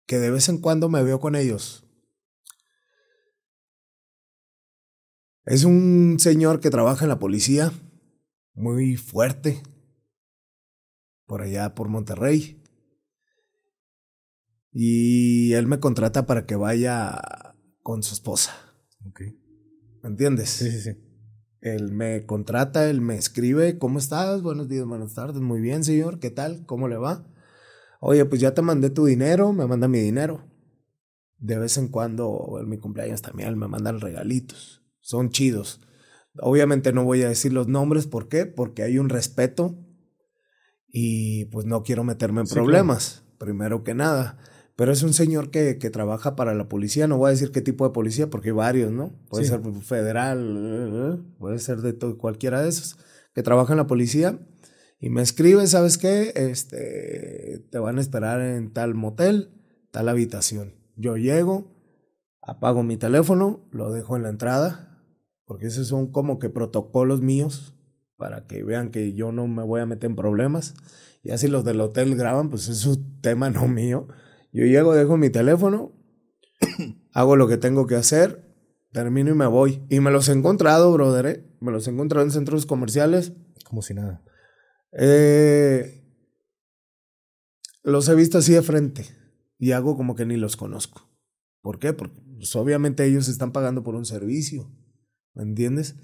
que de vez en cuando me veo con ellos. Es un señor que trabaja en la policía, muy fuerte, por allá por Monterrey. Y él me contrata para que vaya con su esposa. Ok. ¿Me entiendes? Sí, sí, sí. Él me contrata, él me escribe, ¿cómo estás? Buenos días, buenas tardes. Muy bien, señor. ¿Qué tal? ¿Cómo le va? Oye, pues ya te mandé tu dinero, me manda mi dinero. De vez en cuando, en mi cumpleaños también, me mandan regalitos. Son chidos. Obviamente no voy a decir los nombres, ¿por qué? Porque hay un respeto y pues no quiero meterme en sí, problemas, claro. primero que nada. Pero es un señor que, que, trabaja para la policía, no voy a decir qué tipo de policía, porque hay varios, ¿no? Puede sí. ser federal, puede ser de todo, cualquiera de esos, que trabaja en la policía y me escribe, ¿sabes qué? Este, te van a esperar en tal motel, tal habitación. Yo llego, apago mi teléfono, lo dejo en la entrada, porque esos son como que protocolos míos para que vean que yo no me voy a meter en problemas. Y así los del hotel graban, pues es su tema, [LAUGHS] no mío. Yo llego, dejo mi teléfono, [COUGHS] hago lo que tengo que hacer, termino y me voy. Y me los he encontrado, brother, ¿eh? Me los he encontrado en centros comerciales. Como si nada. Eh, los he visto así de frente y hago como que ni los conozco. ¿Por qué? Porque pues, obviamente ellos están pagando por un servicio. ¿Me entiendes?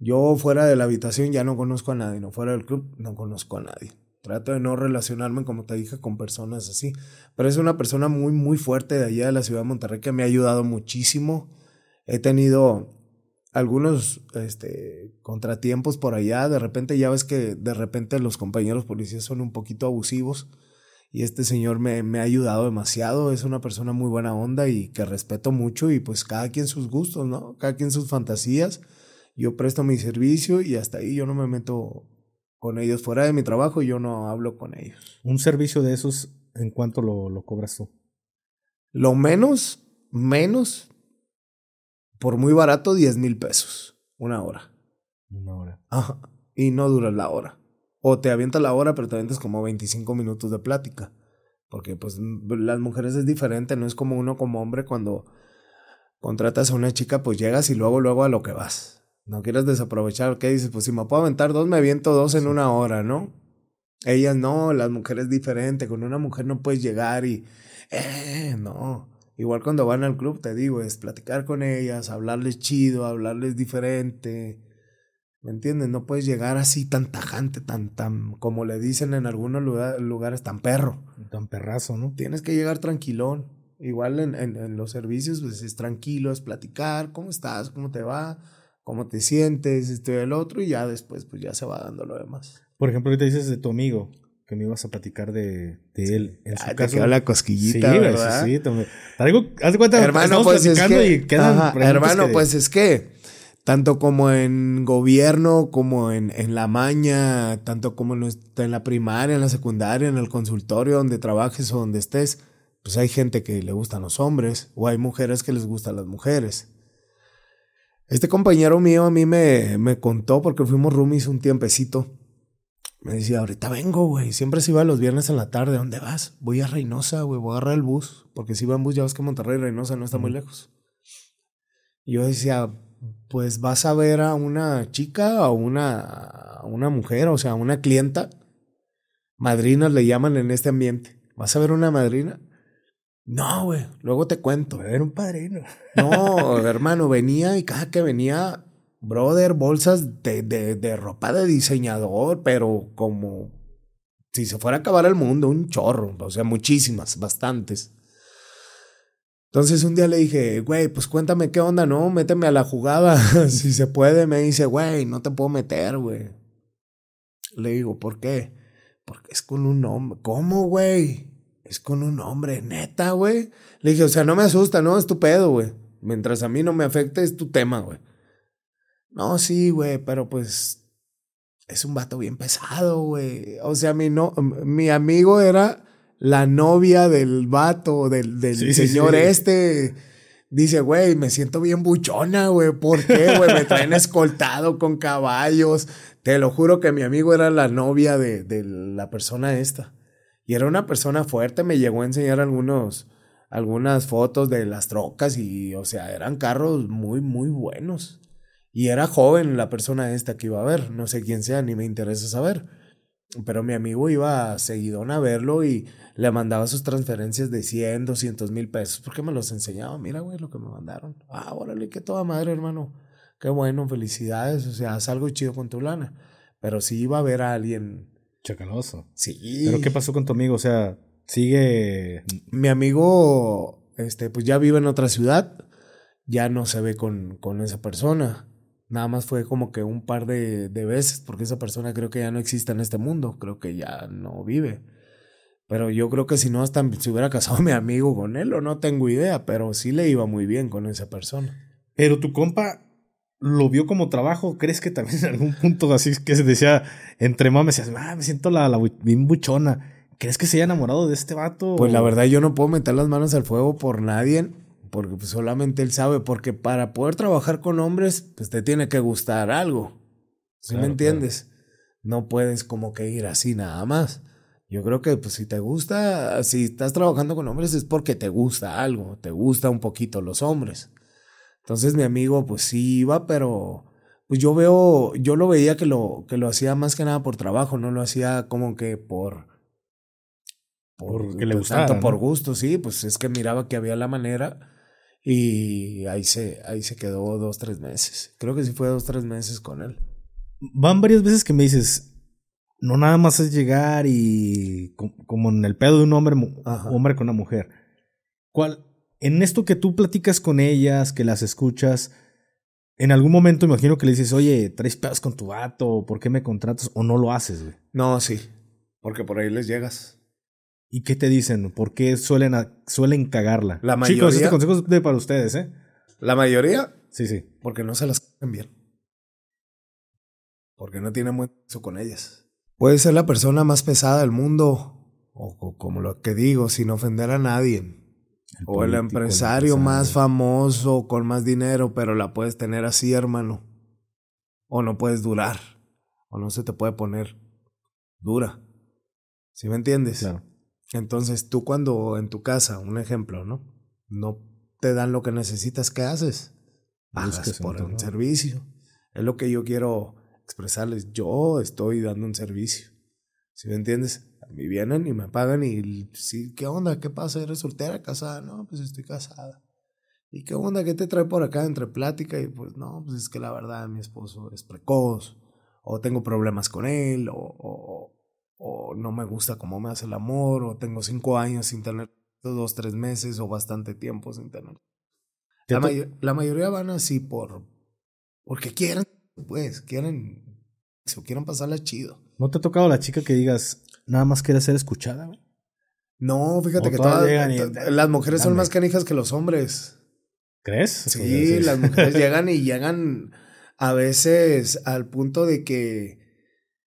Yo fuera de la habitación ya no conozco a nadie, no fuera del club no conozco a nadie. Trato de no relacionarme, como te dije, con personas así. Pero es una persona muy, muy fuerte de allá de la ciudad de Monterrey que me ha ayudado muchísimo. He tenido algunos este, contratiempos por allá. De repente ya ves que de repente los compañeros policías son un poquito abusivos. Y este señor me, me ha ayudado demasiado. Es una persona muy buena onda y que respeto mucho. Y pues cada quien sus gustos, ¿no? Cada quien sus fantasías. Yo presto mi servicio y hasta ahí yo no me meto con ellos. Fuera de mi trabajo yo no hablo con ellos. ¿Un servicio de esos en cuánto lo, lo cobras tú? Lo menos, menos, por muy barato, 10 mil pesos. Una hora. Una hora. Ajá. Y no dura la hora. O te avientas la hora, pero te avientas como 25 minutos de plática. Porque pues las mujeres es diferente, no es como uno como hombre cuando contratas a una chica, pues llegas y luego, luego a lo que vas. No quieres desaprovechar, ¿qué dices? Pues si me puedo aventar dos, me aviento dos en una hora, ¿no? Ellas no, las mujeres diferente, con una mujer no puedes llegar y, eh, no. Igual cuando van al club, te digo, es platicar con ellas, hablarles chido, hablarles diferente. ¿Me entiendes? No puedes llegar así tan tajante, tan, tan, como le dicen en algunos lugares, tan perro. Tan perrazo, ¿no? Tienes que llegar tranquilón. Igual en, en, en, los servicios, pues es tranquilo, es platicar, ¿cómo estás? ¿Cómo te va? ¿Cómo te sientes? Esto y el otro, y ya después, pues ya se va dando lo demás. Por ejemplo, ahorita dices de tu amigo, que me ibas a platicar de, de él. En su ah, caso, te la cosquillita, sí, ¿verdad? Sí. Traigo, haz de cuenta, hermano, pues es que, y quedan hermano, pues es que tanto como en gobierno, como en, en la maña, tanto como en, en la primaria, en la secundaria, en el consultorio, donde trabajes o donde estés, pues hay gente que le gustan los hombres o hay mujeres que les gustan las mujeres. Este compañero mío a mí me, me contó, porque fuimos roomies un tiempecito, me decía, ahorita vengo, güey. Siempre se iba los viernes en la tarde. ¿Dónde vas? Voy a Reynosa, güey. Voy a agarrar el bus. Porque si va en bus, ya ves que Monterrey y Reynosa no está muy lejos. Y yo decía, pues vas a ver a una chica o una, una mujer, o sea, una clienta. Madrinas le llaman en este ambiente. ¿Vas a ver una madrina? No, güey, luego te cuento. Era un padrino. [LAUGHS] No, hermano, venía y cada que venía, brother, bolsas de, de, de ropa de diseñador, pero como si se fuera a acabar el mundo, un chorro, o sea, muchísimas, bastantes. Entonces un día le dije, güey, pues cuéntame qué onda, ¿no? Méteme a la jugada, [LAUGHS] si se puede. Me dice, güey, no te puedo meter, güey. Le digo, ¿por qué? Porque es con un hombre. ¿Cómo, güey? Es con un hombre, neta, güey. Le dije, o sea, no me asusta, ¿no? Es tu pedo, güey. Mientras a mí no me afecte, es tu tema, güey. No, sí, güey, pero pues es un vato bien pesado, güey. O sea, mi, no, mi amigo era la novia del vato, del, del señor este, dice, güey, me siento bien buchona, güey. ¿Por qué, güey? Me traen escoltado con caballos. Te lo juro que mi amigo era la novia de, de la persona esta. Y era una persona fuerte, me llegó a enseñar algunos, algunas fotos de las trocas y, o sea, eran carros muy, muy buenos. Y era joven la persona esta que iba a ver, no sé quién sea, ni me interesa saber. Pero mi amigo iba seguidón a verlo y le mandaba sus transferencias de 100, 200 mil pesos porque me los enseñaba. Mira, güey, lo que me mandaron. Ah, órale, qué toda madre, hermano. Qué bueno, felicidades. O sea, haz algo chido con tu lana. Pero sí iba a ver a alguien. Chacaloso. Sí. Pero ¿qué pasó con tu amigo? O sea, sigue. Mi amigo, este, pues ya vive en otra ciudad. Ya no se ve con, con esa persona. Nada más fue como que un par de, de, veces, porque esa persona creo que ya no existe en este mundo, creo que ya no vive. Pero yo creo que si no, hasta se hubiera casado mi amigo con él, o no tengo idea, pero sí le iba muy bien con esa persona. Pero tu compa lo vio como trabajo, ¿crees que también en algún punto así que se decía, entre mames, ah, me siento la, la bien buchona? ¿Crees que se haya enamorado de este vato? Pues la verdad yo no puedo meter las manos al fuego por nadie porque pues, solamente él sabe, porque para poder trabajar con hombres, pues te tiene que gustar algo. ¿Sí me entiendes? No puedes como que ir así nada más. Yo creo que pues si te gusta, si estás trabajando con hombres es porque te gusta algo, te gusta un poquito los hombres. Entonces mi amigo pues sí iba, pero pues yo veo, yo lo veía que lo, que lo hacía más que nada por trabajo, no lo hacía como que por... Por, que le pues, gustaba, tanto por gusto, sí, pues es que miraba que había la manera y ahí se, ahí se quedó dos, tres meses. Creo que sí fue dos, tres meses con él. Van varias veces que me dices, no nada más es llegar y como en el pedo de un hombre, hombre con una mujer. ¿Cuál? En esto que tú platicas con ellas, que las escuchas, en algún momento imagino que le dices, oye, traes pedos con tu vato, ¿por qué me contratas? O no lo haces, güey. No, sí. Porque por ahí les llegas. ¿Y qué te dicen? ¿Por qué suelen, suelen cagarla? La mayoría. Chicos, este consejo es de para ustedes, ¿eh? La mayoría. Sí, sí. Porque no se las cagan bien. Porque no tienen buen con ellas. Puede ser la persona más pesada del mundo, o, como lo que digo, sin ofender a nadie. O el empresario más famoso, con más dinero, pero la puedes tener así, hermano. O no puedes durar. O no se te puede poner dura. ¿Sí me entiendes? Claro. Entonces tú cuando en tu casa, un ejemplo, ¿no? No te dan lo que necesitas, ¿qué haces? Pagas por un servicio. Es lo que yo quiero expresarles. Yo estoy dando un servicio. ¿Sí me entiendes? Y vienen y me pagan y sí, ¿qué onda? ¿Qué pasa? ¿Eres soltera, casada? No, pues estoy casada. ¿Y qué onda? ¿Qué te trae por acá entre plática? Y pues no, pues es que la verdad mi esposo es precoz, o tengo problemas con él, o, o, o no me gusta cómo me hace el amor, o tengo cinco años sin tener dos, tres meses, o bastante tiempo sin tener. La, la mayoría van así por, porque quieren, pues, quieren, se quieren pasarla chido. ¿No te ha tocado la chica que digas, nada más quiere ser escuchada, güey? No, fíjate que todas, las mujeres son más canijas que los hombres. ¿Crees? Sí, las [LAUGHS] mujeres llegan y llegan a veces al punto de que,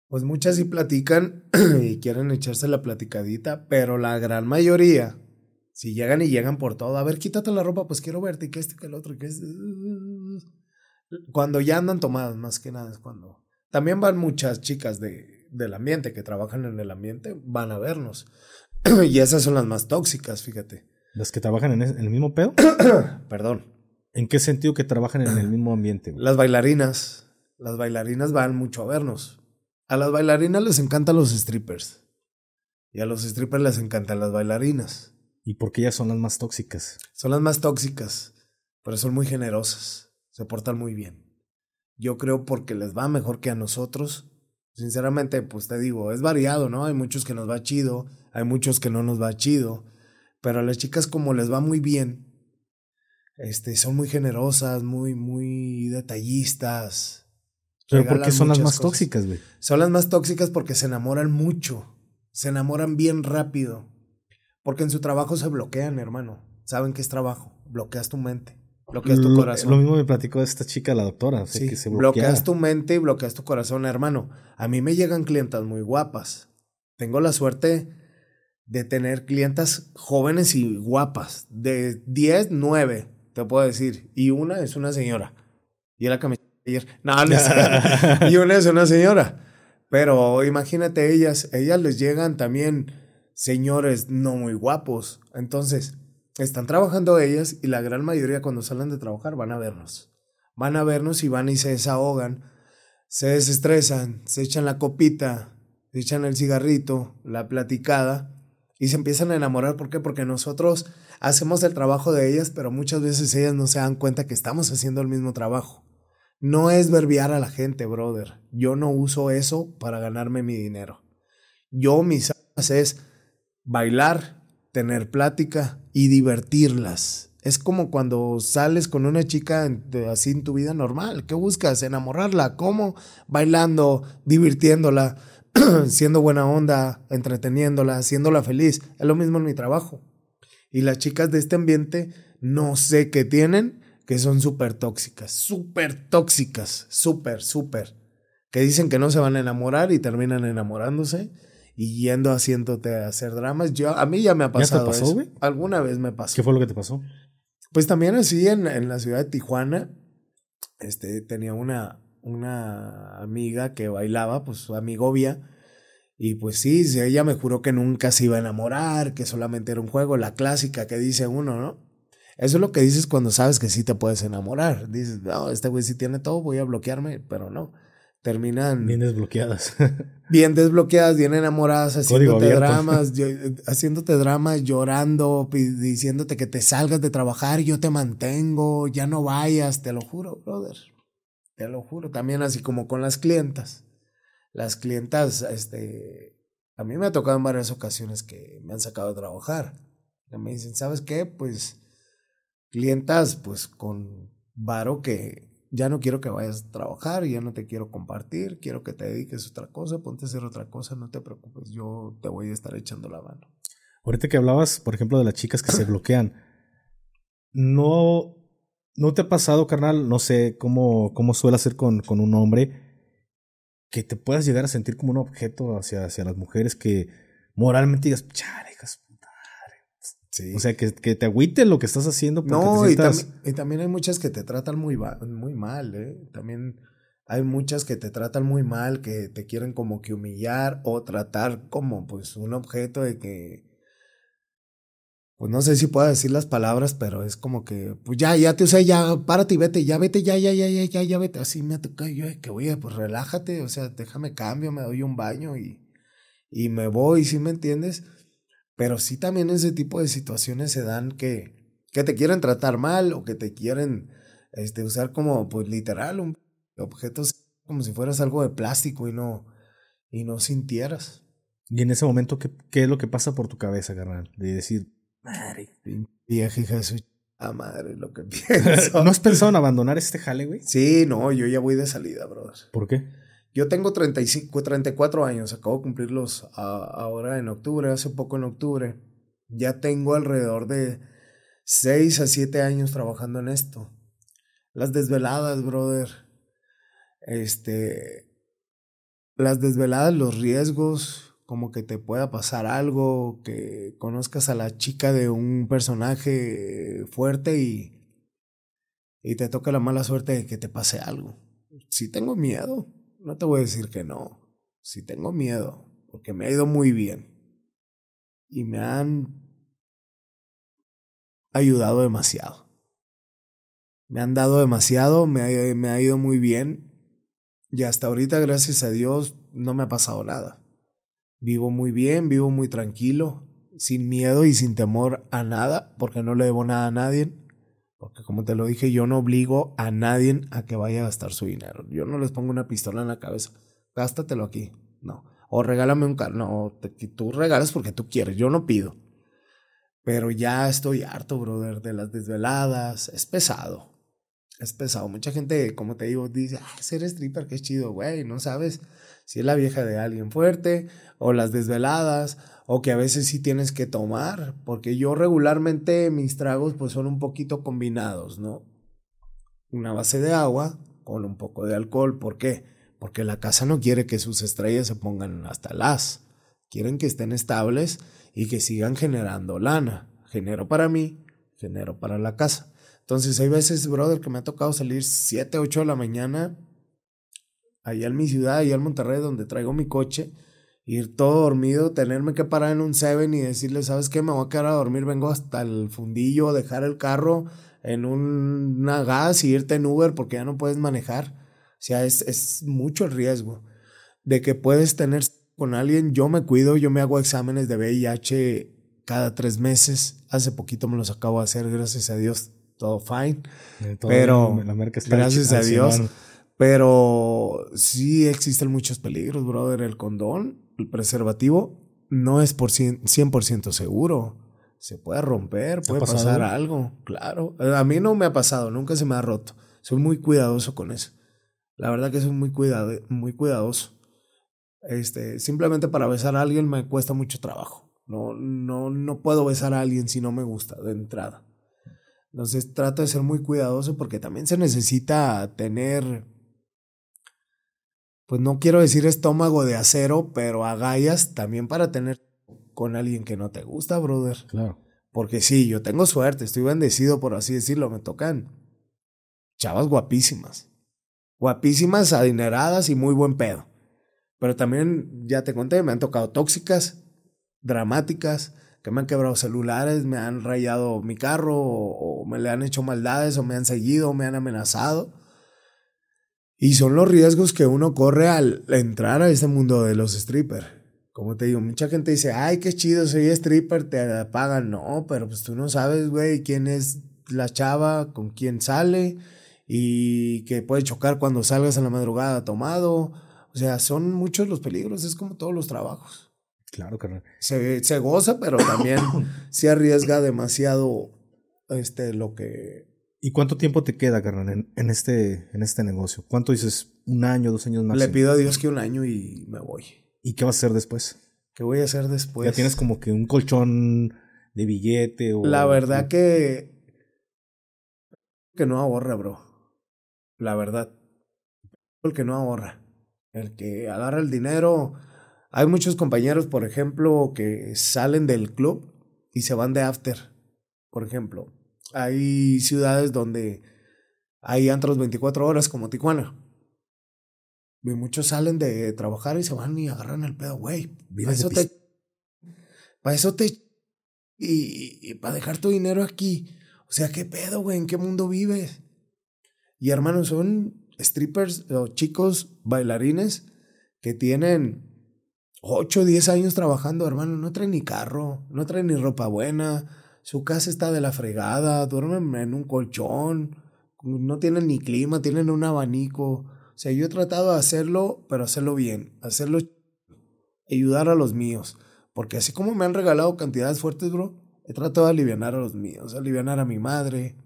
pues muchas sí platican [CLEARS THROAT] y quieren echarse la platicadita, pero la gran mayoría, si llegan y llegan por todo, a ver, quítate la ropa, pues quiero verte, y que este, que el otro, que es... Cuando ya andan tomadas, más que nada, es cuando... También van muchas chicas de, del ambiente que trabajan en el ambiente, van a vernos. [CLEARS THROAT] y esas son las más tóxicas, fíjate. ¿Las que trabajan en el mismo pedo? [CLEARS THROAT] Perdón. ¿En qué sentido que trabajan en el mismo ambiente? Las bailarinas. Las bailarinas van mucho a vernos. A las bailarinas les encantan los strippers. Y a los strippers les encantan las bailarinas. ¿Y por qué ellas son las más tóxicas? Son las más tóxicas, pero son muy generosas. Se portan muy bien. Yo creo porque les va mejor que a nosotros. Sinceramente, pues te digo, es variado, ¿no? Hay muchos que nos va chido, hay muchos que no nos va chido. Pero a las chicas como les va muy bien, este, son muy generosas, muy, muy detallistas. ¿Pero por qué son las más tóxicas, güey? Son las más tóxicas porque se enamoran mucho. Se enamoran bien rápido. Porque en su trabajo se bloquean, hermano. Saben que es trabajo. Bloqueas tu mente. Bloqueas tu corazón. Lo mismo me platicó esta chica, la doctora. sí, que se bloqueas tu mente y bloqueas tu corazón, hermano. A mí me llegan clientas muy guapas. Tengo la suerte de tener clientas jóvenes y guapas. De 10, 9 te puedo decir. Y una es una señora. Y la camiseta ayer. [LAUGHS] No, no [LAUGHS] y una es una señora. Pero imagínate ellas, ellas les llegan también señores no muy guapos. Entonces, están trabajando ellas y la gran mayoría cuando salen de trabajar van a vernos. Van a vernos y van y se desahogan, se desestresan, se echan la copita, se echan el cigarrito, la platicada y se empiezan a enamorar. ¿Por qué? Porque nosotros hacemos el trabajo de ellas, pero muchas veces ellas no se dan cuenta que estamos haciendo el mismo trabajo. No es verbiar a la gente, brother. Yo no uso eso para ganarme mi dinero. Yo mis es bailar, tener plática y divertirlas. Es como cuando sales con una chica así en tu vida normal. ¿Qué buscas? Enamorarla. ¿Cómo? Bailando, divirtiéndola, [CLEARS THROAT] siendo buena onda, entreteniéndola, haciéndola feliz. Es lo mismo en mi trabajo. Y las chicas de este ambiente no sé qué tienen, que son súper tóxicas, súper tóxicas, súper, súper. Que dicen que no se van a enamorar y terminan enamorándose y yendo haciéndote a hacer dramas. Yo, a mí ya me ha pasado. ¿Ya te pasó, Alguna vez me pasó. ¿Qué fue lo que te pasó? Pues también así en, en la ciudad de Tijuana, este, tenía una, una amiga que bailaba, pues su amigovia y pues sí, ella me juró que nunca se iba a enamorar, que solamente era un juego, la clásica que dice uno, ¿no? Eso es lo que dices cuando sabes que sí te puedes enamorar. Dices, no, este güey sí tiene todo, voy a bloquearme, pero no. Terminan. Bien desbloqueadas. [LAUGHS] bien desbloqueadas, bien enamoradas, haciéndote dramas, haciéndote dramas, llorando, diciéndote que te salgas de trabajar, yo te mantengo, ya no vayas, te lo juro, brother. Te lo juro. También así como con las clientas las clientas, este, a mí me ha tocado en varias ocasiones que me han sacado de trabajar. me dicen, ¿sabes qué? Pues clientas, pues con varo que ya no quiero que vayas a trabajar, ya no te quiero compartir, quiero que te dediques a otra cosa, ponte a hacer otra cosa, no te preocupes, yo te voy a estar echando la mano. Ahorita que hablabas, por ejemplo, de las chicas que se [CLEARS THROAT] bloquean, no, no te ha pasado, carnal, no sé cómo, cómo suele hacer con, con un hombre, que te puedas llegar a sentir como un objeto hacia, hacia las mujeres que moralmente digas, chale, Sí. O sea, que, que, te agüite lo que estás haciendo. No, y, y, también hay muchas que te tratan muy, muy mal, ¿eh? También hay muchas que te tratan muy mal, que te quieren como que humillar o tratar como pues un objeto de que pues no sé si puedo decir las palabras, pero es como que, pues ya, ya te usé, ya, párate y vete, ya vete, ya, ya, ya, ya, ya, ya vete. Así me toca yo, que oye, pues relájate, o sea, déjame cambio, me doy un baño y, y me voy, ¿sí me entiendes? Pero sí también ese tipo de situaciones se dan que, que te quieren tratar mal o que te quieren este, usar como, pues literal, un objetos como si fueras algo de plástico y no, y no sintieras. Y en ese momento, ¿qué, qué es lo que pasa por tu cabeza, carnal? De decir, madre, vieja hija de su madre, lo que [LAUGHS] pienso. ¿No has pensado en abandonar este jale, güey? Sí, no, yo ya voy de salida, brother. ¿Por qué? Yo tengo 35, 34 años, acabo de cumplirlos ahora en octubre, hace poco en octubre. Ya tengo alrededor de 6 a 7 años trabajando en esto. Las desveladas, brother. Este. Las desveladas, los riesgos, como que te pueda pasar algo, que conozcas a la chica de un personaje fuerte y. y te toca la mala suerte de que te pase algo. Sí tengo miedo. No te voy a decir que no. Sí tengo miedo, porque me ha ido muy bien. Y me han ayudado demasiado. Me han dado demasiado, me ha, me ha ido muy bien. Y hasta ahorita, gracias a Dios, no me ha pasado nada. Vivo muy bien, vivo muy tranquilo, sin miedo y sin temor a nada, porque no le debo nada a nadie. Porque como te lo dije, yo no obligo a nadie a que vaya a gastar su dinero. Yo no les pongo una pistola en la cabeza. Gástatelo aquí. No. O regálame un carro. No, tú regalas porque tú quieres. Yo no pido. Pero ya estoy harto, brother, de las desveladas. Es pesado. Es pesado. Mucha gente, como te digo, dice, ah, ser stripper, qué chido, güey. No sabes si es la vieja de alguien fuerte o las desveladas o que a veces sí tienes que tomar, porque yo regularmente mis tragos pues son un poquito combinados, ¿no? Una base de agua con un poco de alcohol, ¿por qué? Porque la casa no quiere que sus estrellas se pongan hasta las, quieren que estén estables y que sigan generando lana. Genero para mí, genero para la casa. Entonces hay veces, brother, que me ha tocado salir 7, 8 de la mañana allá en mi ciudad, allá en Monterrey, donde traigo mi coche, ir todo dormido, tenerme que parar en un Seven y decirle, ¿sabes qué? Me voy a quedar a dormir, vengo hasta el fundillo, dejar el carro en una gas y irte en Uber porque ya no puedes manejar. O sea, es, es mucho el riesgo de que puedes tener con alguien. Yo me cuido, yo me hago exámenes de VIH cada tres meses. Hace poquito me los acabo de hacer, gracias a Dios, todo fine. Eh, pero gracias a Dios. Pero sí existen muchos peligros, brother. El condón el preservativo no es por 100%, seguro. Se puede romper, puede pasar algo, claro. A mí no me ha pasado, nunca se me ha roto. Soy muy cuidadoso con eso. La verdad que soy muy, cuidado, muy cuidadoso. Este, simplemente para besar a alguien me cuesta mucho trabajo. No, no, no puedo besar a alguien si no me gusta de entrada. Entonces trato de ser muy cuidadoso porque también se necesita tener pues no quiero decir estómago de acero, pero agallas también para tener con alguien que no te gusta, brother. Claro. Porque sí, yo tengo suerte, estoy bendecido, por así decirlo, me tocan chavas guapísimas. Guapísimas, adineradas y muy buen pedo. Pero también, ya te conté, me han tocado tóxicas, dramáticas, que me han quebrado celulares, me han rayado mi carro, o, o me le han hecho maldades, o me han seguido, o me han amenazado. Y son los riesgos que uno corre al entrar a este mundo de los strippers. Como te digo, mucha gente dice, ay, qué chido, soy stripper, te pagan. No, pero pues tú no sabes, güey, quién es la chava, con quién sale y que puede chocar cuando salgas en la madrugada tomado. O sea, son muchos los peligros, es como todos los trabajos. Claro, carnal. Se, se goza, pero también [COUGHS] se arriesga demasiado este, lo que ¿Y cuánto tiempo te queda, carnal, en, este, en este negocio? ¿Cuánto dices? ¿Un año, dos años más? Le pido a Dios que un año y me voy. ¿Y qué vas a hacer después? ¿Qué voy a hacer después? Ya tienes como que un colchón de billete o... La verdad que... Que no ahorra, bro. La verdad. El que no ahorra. El que agarra el dinero... Hay muchos compañeros, por ejemplo, que salen del club y se van de after. Por ejemplo, hay ciudades donde hay antros 24 horas como Tijuana. Y muchos salen de trabajar y se van y agarran el pedo, güey. Para eso te... Para eso te... Y, y para dejar tu dinero aquí. O sea, ¿qué pedo, güey? ¿En qué mundo vives? Y hermanos, son strippers o chicos bailarines que tienen 8, 10 años trabajando, hermano, no trae ni carro, no trae ni ropa buena, su casa está de la fregada, duermen en un colchón, no tienen ni clima, tienen un abanico. O sea, yo he tratado de hacerlo, pero hacerlo bien, hacerlo, ayudar a los míos. Porque así como me han regalado cantidades fuertes, bro, he tratado de aliviar a los míos, aliviar a mi madre,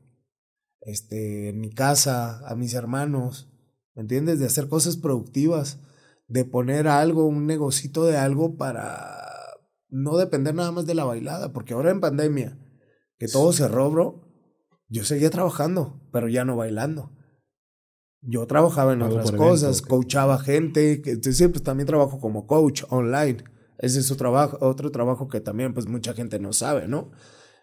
este, mi casa, a mis hermanos, ¿me entiendes? De hacer cosas productivas, de poner algo, un negocito de algo para no depender nada más de la bailada, porque ahora en pandemia, que todo se bro, yo seguía trabajando, pero ya no bailando. Yo trabajaba en otras cosas, coachaba gente, que, sí, pues también trabajo como coach online. Ese es su trabajo, otro trabajo que también pues mucha gente no sabe, ¿no?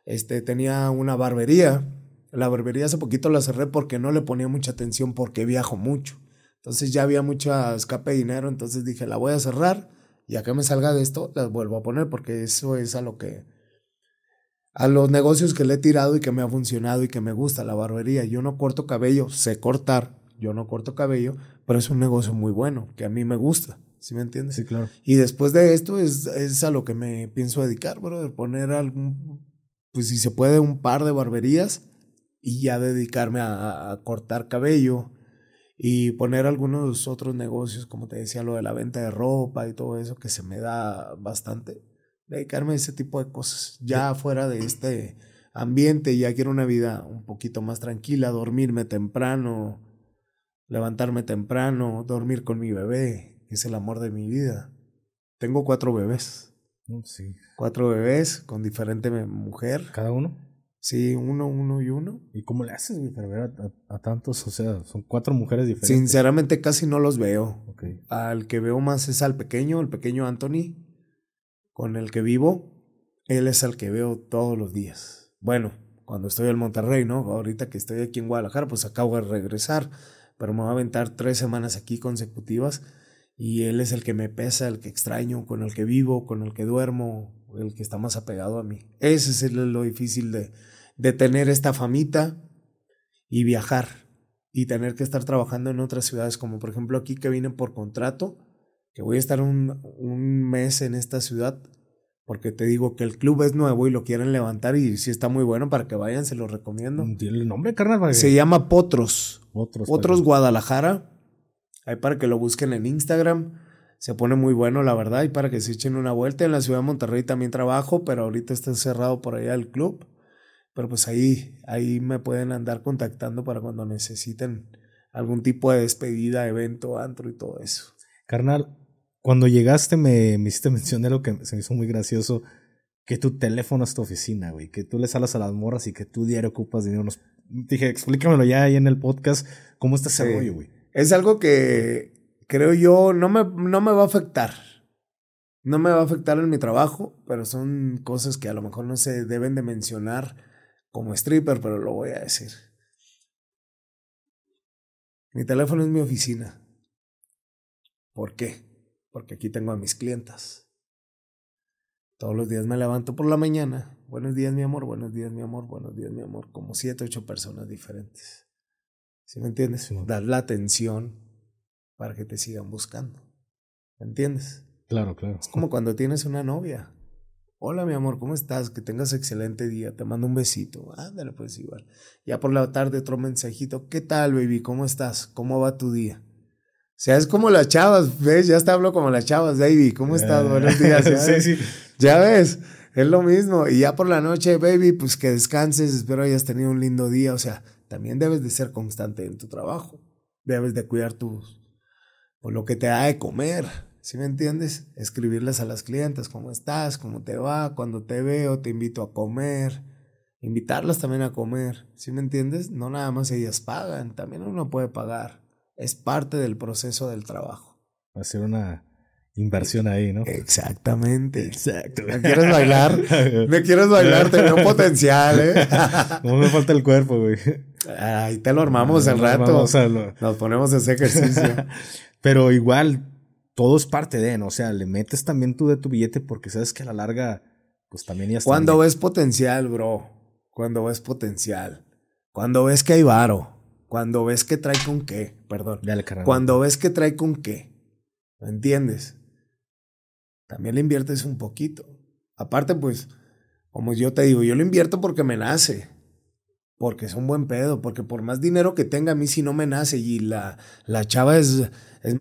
Este, tenía una barbería. La barbería hace poquito la cerré porque no le ponía mucha atención porque viajo mucho. Entonces ya había mucha escape de dinero, entonces dije, la voy a cerrar y a que me salga de esto, la vuelvo a poner porque eso es a lo que a los negocios que le he tirado y que me ha funcionado y que me gusta la barbería. Yo no corto cabello, sé cortar, yo no corto cabello, pero es un negocio muy bueno, que a mí me gusta. ¿Sí me entiendes? Sí, claro. Y después de esto es, es a lo que me pienso dedicar, bro, poner algún, pues si se puede, un par de barberías y ya dedicarme a, cortar cabello y poner algunos otros negocios, como te decía, lo de la venta de ropa y todo eso, que se me da bastante. Dedicarme a ese tipo de cosas, ya fuera de este ambiente, ya quiero una vida un poquito más tranquila, dormirme temprano, levantarme temprano, dormir con mi bebé, es el amor de mi vida. Tengo cuatro bebés. Sí. Cuatro bebés con diferente mujer. ¿Cada uno? Sí, uno, uno y uno. ¿Y cómo le haces, para ver a, tantos? O sea, son cuatro mujeres diferentes. Sinceramente casi no los veo. Al que veo más es al pequeño, el pequeño Anthony, con el que vivo. Él es al que veo todos los días. Bueno, cuando estoy en Monterrey, ¿no? Ahorita que estoy aquí en Guadalajara, pues acabo de regresar, pero me voy a aventar tres semanas aquí consecutivas y él es el que me pesa, el que extraño, con el que vivo, con el que duermo, el que está más apegado a mí. Ese es lo difícil de, de tener esta famita y viajar y tener que estar trabajando en otras ciudades, como por ejemplo aquí que vine por contrato, que voy a estar un, un mes en esta ciudad, porque te digo que el club es nuevo y lo quieren levantar y si está muy bueno para que vayan, se lo recomiendo. ¿Tiene el nombre, carnal? Se llama Potros. Potros. Potros Guadalajara. Ahí para que lo busquen en Instagram. Se pone muy bueno, la verdad, y para que se echen una vuelta. En la ciudad de Monterrey también trabajo, pero ahorita está cerrado por allá el club. Pero pues ahí, ahí me pueden andar contactando para cuando necesiten algún tipo de despedida, evento, antro y todo eso. Carnal, cuando llegaste me, me hiciste [LAUGHS] mención de lo que se me hizo muy gracioso, que tu teléfono es tu oficina, güey, que tú le salas a las morras y que tú diario ocupas dinero. Dije, explícamelo ya ahí en el podcast, ¿cómo está ese rollo, güey? es algo que creo yo no me, no me va a afectar. No me va a afectar en mi trabajo, pero son cosas que a lo mejor no se deben de mencionar como stripper, pero lo voy a decir. Mi teléfono es mi oficina. ¿Por qué? Porque aquí tengo a mis clientas. Todos los días me levanto por la mañana. Buenos días, mi amor, buenos días, mi amor, buenos días, mi amor. Como siete, ocho personas diferentes. ¿Sí me entiendes? Dar la atención para que te sigan buscando. ¿Me entiendes? Claro, claro. Es como cuando tienes una novia. Hola, mi amor, ¿cómo estás? Que tengas excelente día. Te mando un besito. Ándale, pues igual. Ya por la tarde otro mensajito. ¿Qué tal, baby? ¿Cómo estás? ¿Cómo va tu día? O sea, es como las chavas, ¿ves? Ya te hablo como las chavas, baby. ¿Cómo estás? Buenos días. [LAUGHS] ¿ya sí, sí. Ya ves, es lo mismo. Y ya por la noche, baby, pues que descanses. Espero hayas tenido un lindo día. O sea, también debes de ser constante en tu trabajo. Debes de cuidar tus, por lo que te da de comer. ¿Sí me entiendes? Escribirles a las clientes cómo estás, cómo te va, cuando te veo, te invito a comer. Invitarlas también a comer. ¿Sí me entiendes? No nada más ellas pagan, también uno puede pagar. Es parte del proceso del trabajo. Hacer una inversión ahí, ¿no? Exactamente. Exacto. [LAUGHS] ¿Me quieres bailar? ¿Me quieres bailar? Tengo potencial, ¿eh? [LAUGHS] no me falta el cuerpo, güey. Ahí te lo armamos el rato. Nos ponemos ese ejercicio. [LAUGHS] Pero igual, todo es parte de, ¿no? O sea, le metes también tú de tu billete porque sabes que a la larga, pues también ya está. Cuando ves potencial, bro. Cuando ves potencial. Cuando ves que hay varo. Cuando ves que trae con qué. Perdón. Dale, Cuando ves que trae con qué. ¿Me entiendes? también le inviertes un poquito. Aparte, pues, como yo te digo, yo lo invierto porque me nace. Porque es un buen pedo, porque por más dinero que tenga a mí si no me nace y la, la chava es, es...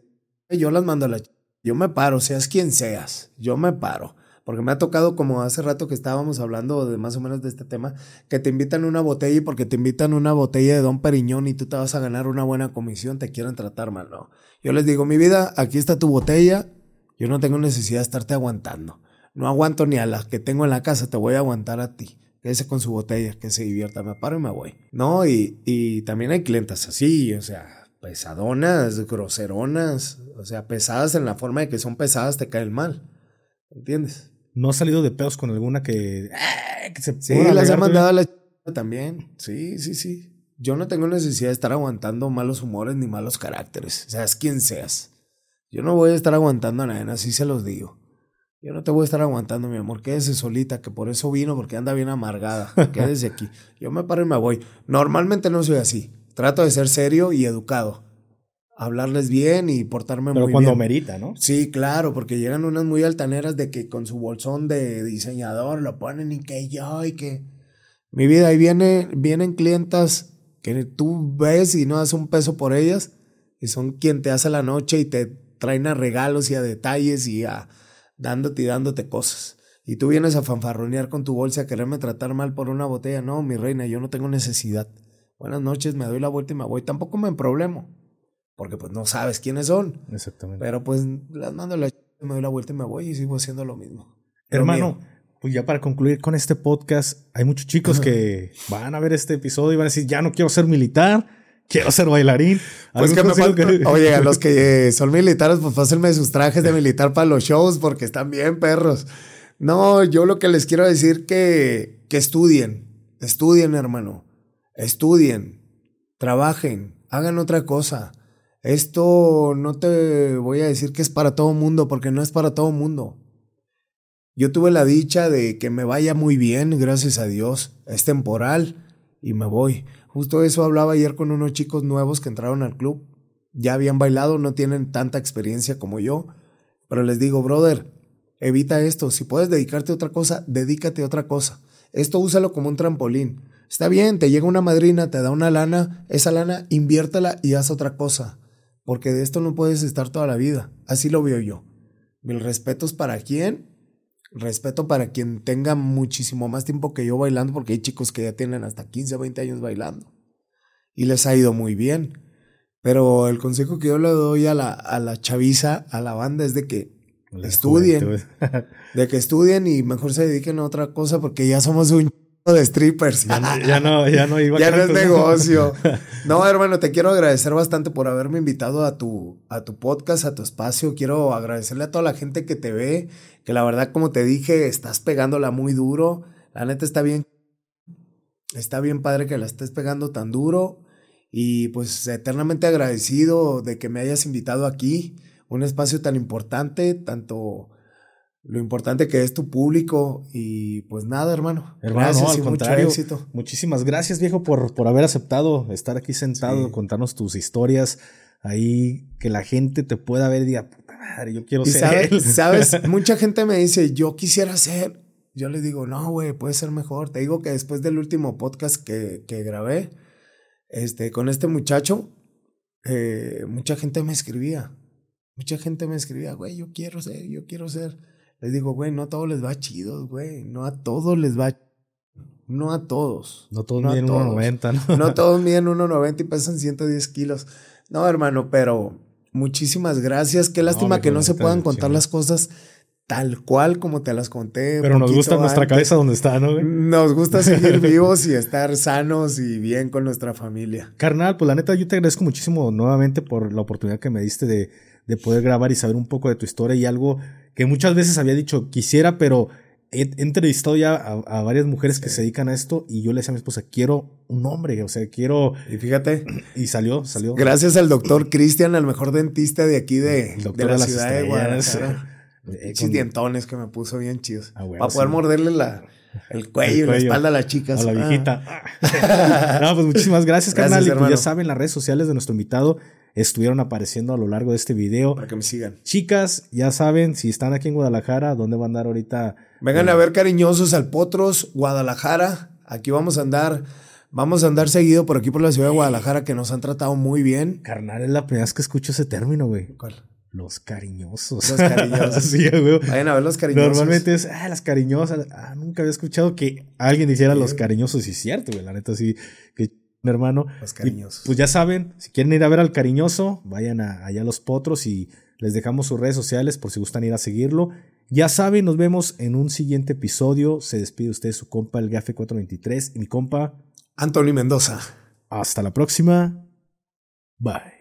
Yo las mando a la... Yo me paro, seas quien seas, yo me paro. Porque me ha tocado, como hace rato que estábamos hablando de más o menos de este tema, que te invitan una botella y porque te invitan una botella de Don Periñón y tú te vas a ganar una buena comisión, te quieren tratar mal, ¿no? Yo les digo, mi vida, aquí está tu botella, yo no tengo necesidad de estarte aguantando. No aguanto ni a las que tengo en la casa, te voy a aguantar a ti. Quédese con su botella, que se divierta, me paro y me voy. No, y, y también hay clientas así, o sea, pesadonas, groseronas, o sea, pesadas en la forma de que son pesadas, te caen mal. ¿Entiendes? ¿No ha salido de pedos con alguna que, ¡ah! que se Sí, las he mandado a la ch- también. Sí, sí, sí. Yo no tengo necesidad de estar aguantando malos humores ni malos caracteres. Seas quien seas. Yo no voy a estar aguantando a nadie, así se los digo. Yo no te voy a estar aguantando, mi amor. Quédese solita, que por eso vino, porque anda bien amargada. [LAUGHS] Quédese aquí. Yo me paro y me voy. Normalmente no soy así. Trato de ser serio y educado. Hablarles bien y portarme Pero muy cuando bien. merita, ¿no? Sí, claro, porque llegan unas muy altaneras de que con su bolsón de diseñador lo ponen y que yo y que... Mi vida, ahí viene, vienen clientas que tú ves y no das un peso por ellas y son quien te hace la noche y te traen a regalos y a detalles y a dándote y dándote cosas. Y tú vienes a fanfarronear con tu bolsa a quererme tratar mal por una botella. No, mi reina, yo no tengo necesidad. Buenas noches, me doy la vuelta y me voy. Tampoco me problemo, porque pues no sabes quiénes son. Exactamente. Pero pues las mando a la me doy la vuelta y me voy y sigo haciendo lo mismo. Pero Hermano, mío. pues ya para concluir con este podcast, hay muchos chicos que [LAUGHS] van a ver este episodio y van a decir, ya no quiero ser militar, quiero ser bailarín. Pues ¿Algún que me consejo falta- que- Oye, a los que [LAUGHS] son militares, pues pásenme sus trajes de militar para los shows porque están bien perros. No, yo lo que les quiero decir que, que estudien, estudien, hermano, estudien, trabajen, hagan otra cosa. Esto no te voy a decir que es para todo mundo porque no es para todo mundo. Yo tuve la dicha de que me vaya muy bien, gracias a Dios. Es temporal y me voy. Justo eso hablaba ayer con unos chicos nuevos que entraron al club. Ya habían bailado, no tienen tanta experiencia como yo. Pero les digo, brother, evita esto. Si puedes dedicarte a otra cosa, dedícate a otra cosa. Esto úsalo como un trampolín. Está bien, te llega una madrina, te da una lana, esa lana inviértela y haz otra cosa. Porque de esto no puedes estar toda la vida. Así lo veo yo. Mil respetos para quién, respeto para quien tenga muchísimo más tiempo que yo bailando, porque hay chicos que ya tienen hasta 15, 20 años bailando. Y les ha ido muy bien. Pero el consejo que yo le doy a la, a la chaviza, a la banda, es de que La estudien. [LAUGHS] de que estudien y mejor se dediquen a otra cosa, porque ya somos un de strippers. ya, no, ya no, ya no iba [LAUGHS] Ya no es negocio. [LAUGHS] No, hermano, te quiero agradecer bastante por haberme invitado a tu, a tu podcast, a tu espacio. Quiero agradecerle a toda la gente que te ve, que la verdad, como te dije, estás pegándola muy duro. La neta está bien. Está bien padre que la estés pegando tan duro. Y pues eternamente agradecido de que me hayas invitado aquí. Un espacio tan importante, tanto lo importante que es tu público. Y pues nada, hermano. Hermano, gracias no, al y mucho contrario. éxito. Muchísimas gracias, viejo, por, por haber aceptado estar aquí sentado, Sí. contarnos tus historias. Ahí que la gente te pueda ver y diga, puta madre, yo quiero Y ser sabes, él". sabes, [LAUGHS] mucha gente me dice, yo quisiera ser. Yo les digo, no, güey, puede ser mejor. Te digo que después del último podcast que, que grabé, este, con este muchacho, eh, mucha gente me escribía. Mucha gente me escribía, güey, yo quiero ser, yo quiero ser. Les digo, güey, no a todos les va chido, güey. No a todos les va. No a todos. No todos No miden todos. 1.90, ¿no? No todos miden 1.90 y pesan 110 kilos. No, hermano, pero muchísimas gracias. Qué lástima que no se puedan contar las cosas tal cual como te las conté. Pero nos gusta nuestra cabeza donde está, ¿no? güey? Nos gusta seguir [LAUGHS] vivos y estar sanos y bien con nuestra familia. Carnal, pues la neta, yo te agradezco muchísimo nuevamente por la oportunidad que me diste de, de poder grabar y saber un poco de tu historia y algo que muchas veces había dicho quisiera, pero he, he entrevistado ya a, a varias mujeres que se dedican a esto y yo le decía a mi esposa, quiero un hombre, o sea, quiero... Y fíjate, [CLEARS THROAT] Y salió, salió. gracias al doctor Cristian, el mejor dentista de aquí de, de la de las ciudad de. Guadalajara. [LAUGHS] Con- dientones que me puso bien chidos. Ah, Para poder sí. morderle la, el cuello El la espalda a las chicas. A la Ah. viejita. [LAUGHS] no, pues muchísimas gracias, Gracias, carnal. Y pues ya saben, las redes sociales de nuestro invitado estuvieron apareciendo a lo largo de este video. Para que me sigan. Chicas, ya saben, si están aquí en Guadalajara, ¿dónde van a andar ahorita? Vengan a ver cariñosos al Potros, Guadalajara. Aquí vamos a andar, vamos a andar seguido por aquí por la ciudad de Guadalajara que nos han tratado muy bien. Carnal, es la primera vez que escucho ese término, güey. ¿Cuál? Los cariñosos. Los cariñosos. [LAUGHS] sí, güey. Vayan a ver los cariñosos. Normalmente es, ah, las cariñosas. Ah, nunca había escuchado que alguien dijera los cariñosos. Y es cierto, güey. La neta, sí. Que mi hermano. Los Y, cariñosos. pues ya saben, si quieren ir a ver al cariñoso, vayan a, allá a los potros y les dejamos sus redes sociales por si gustan ir a seguirlo. Ya saben, nos vemos en un siguiente episodio. Se despide usted su compa, el Gafe 423, y mi compa. Anthony Mendoza. Hasta la próxima. Bye.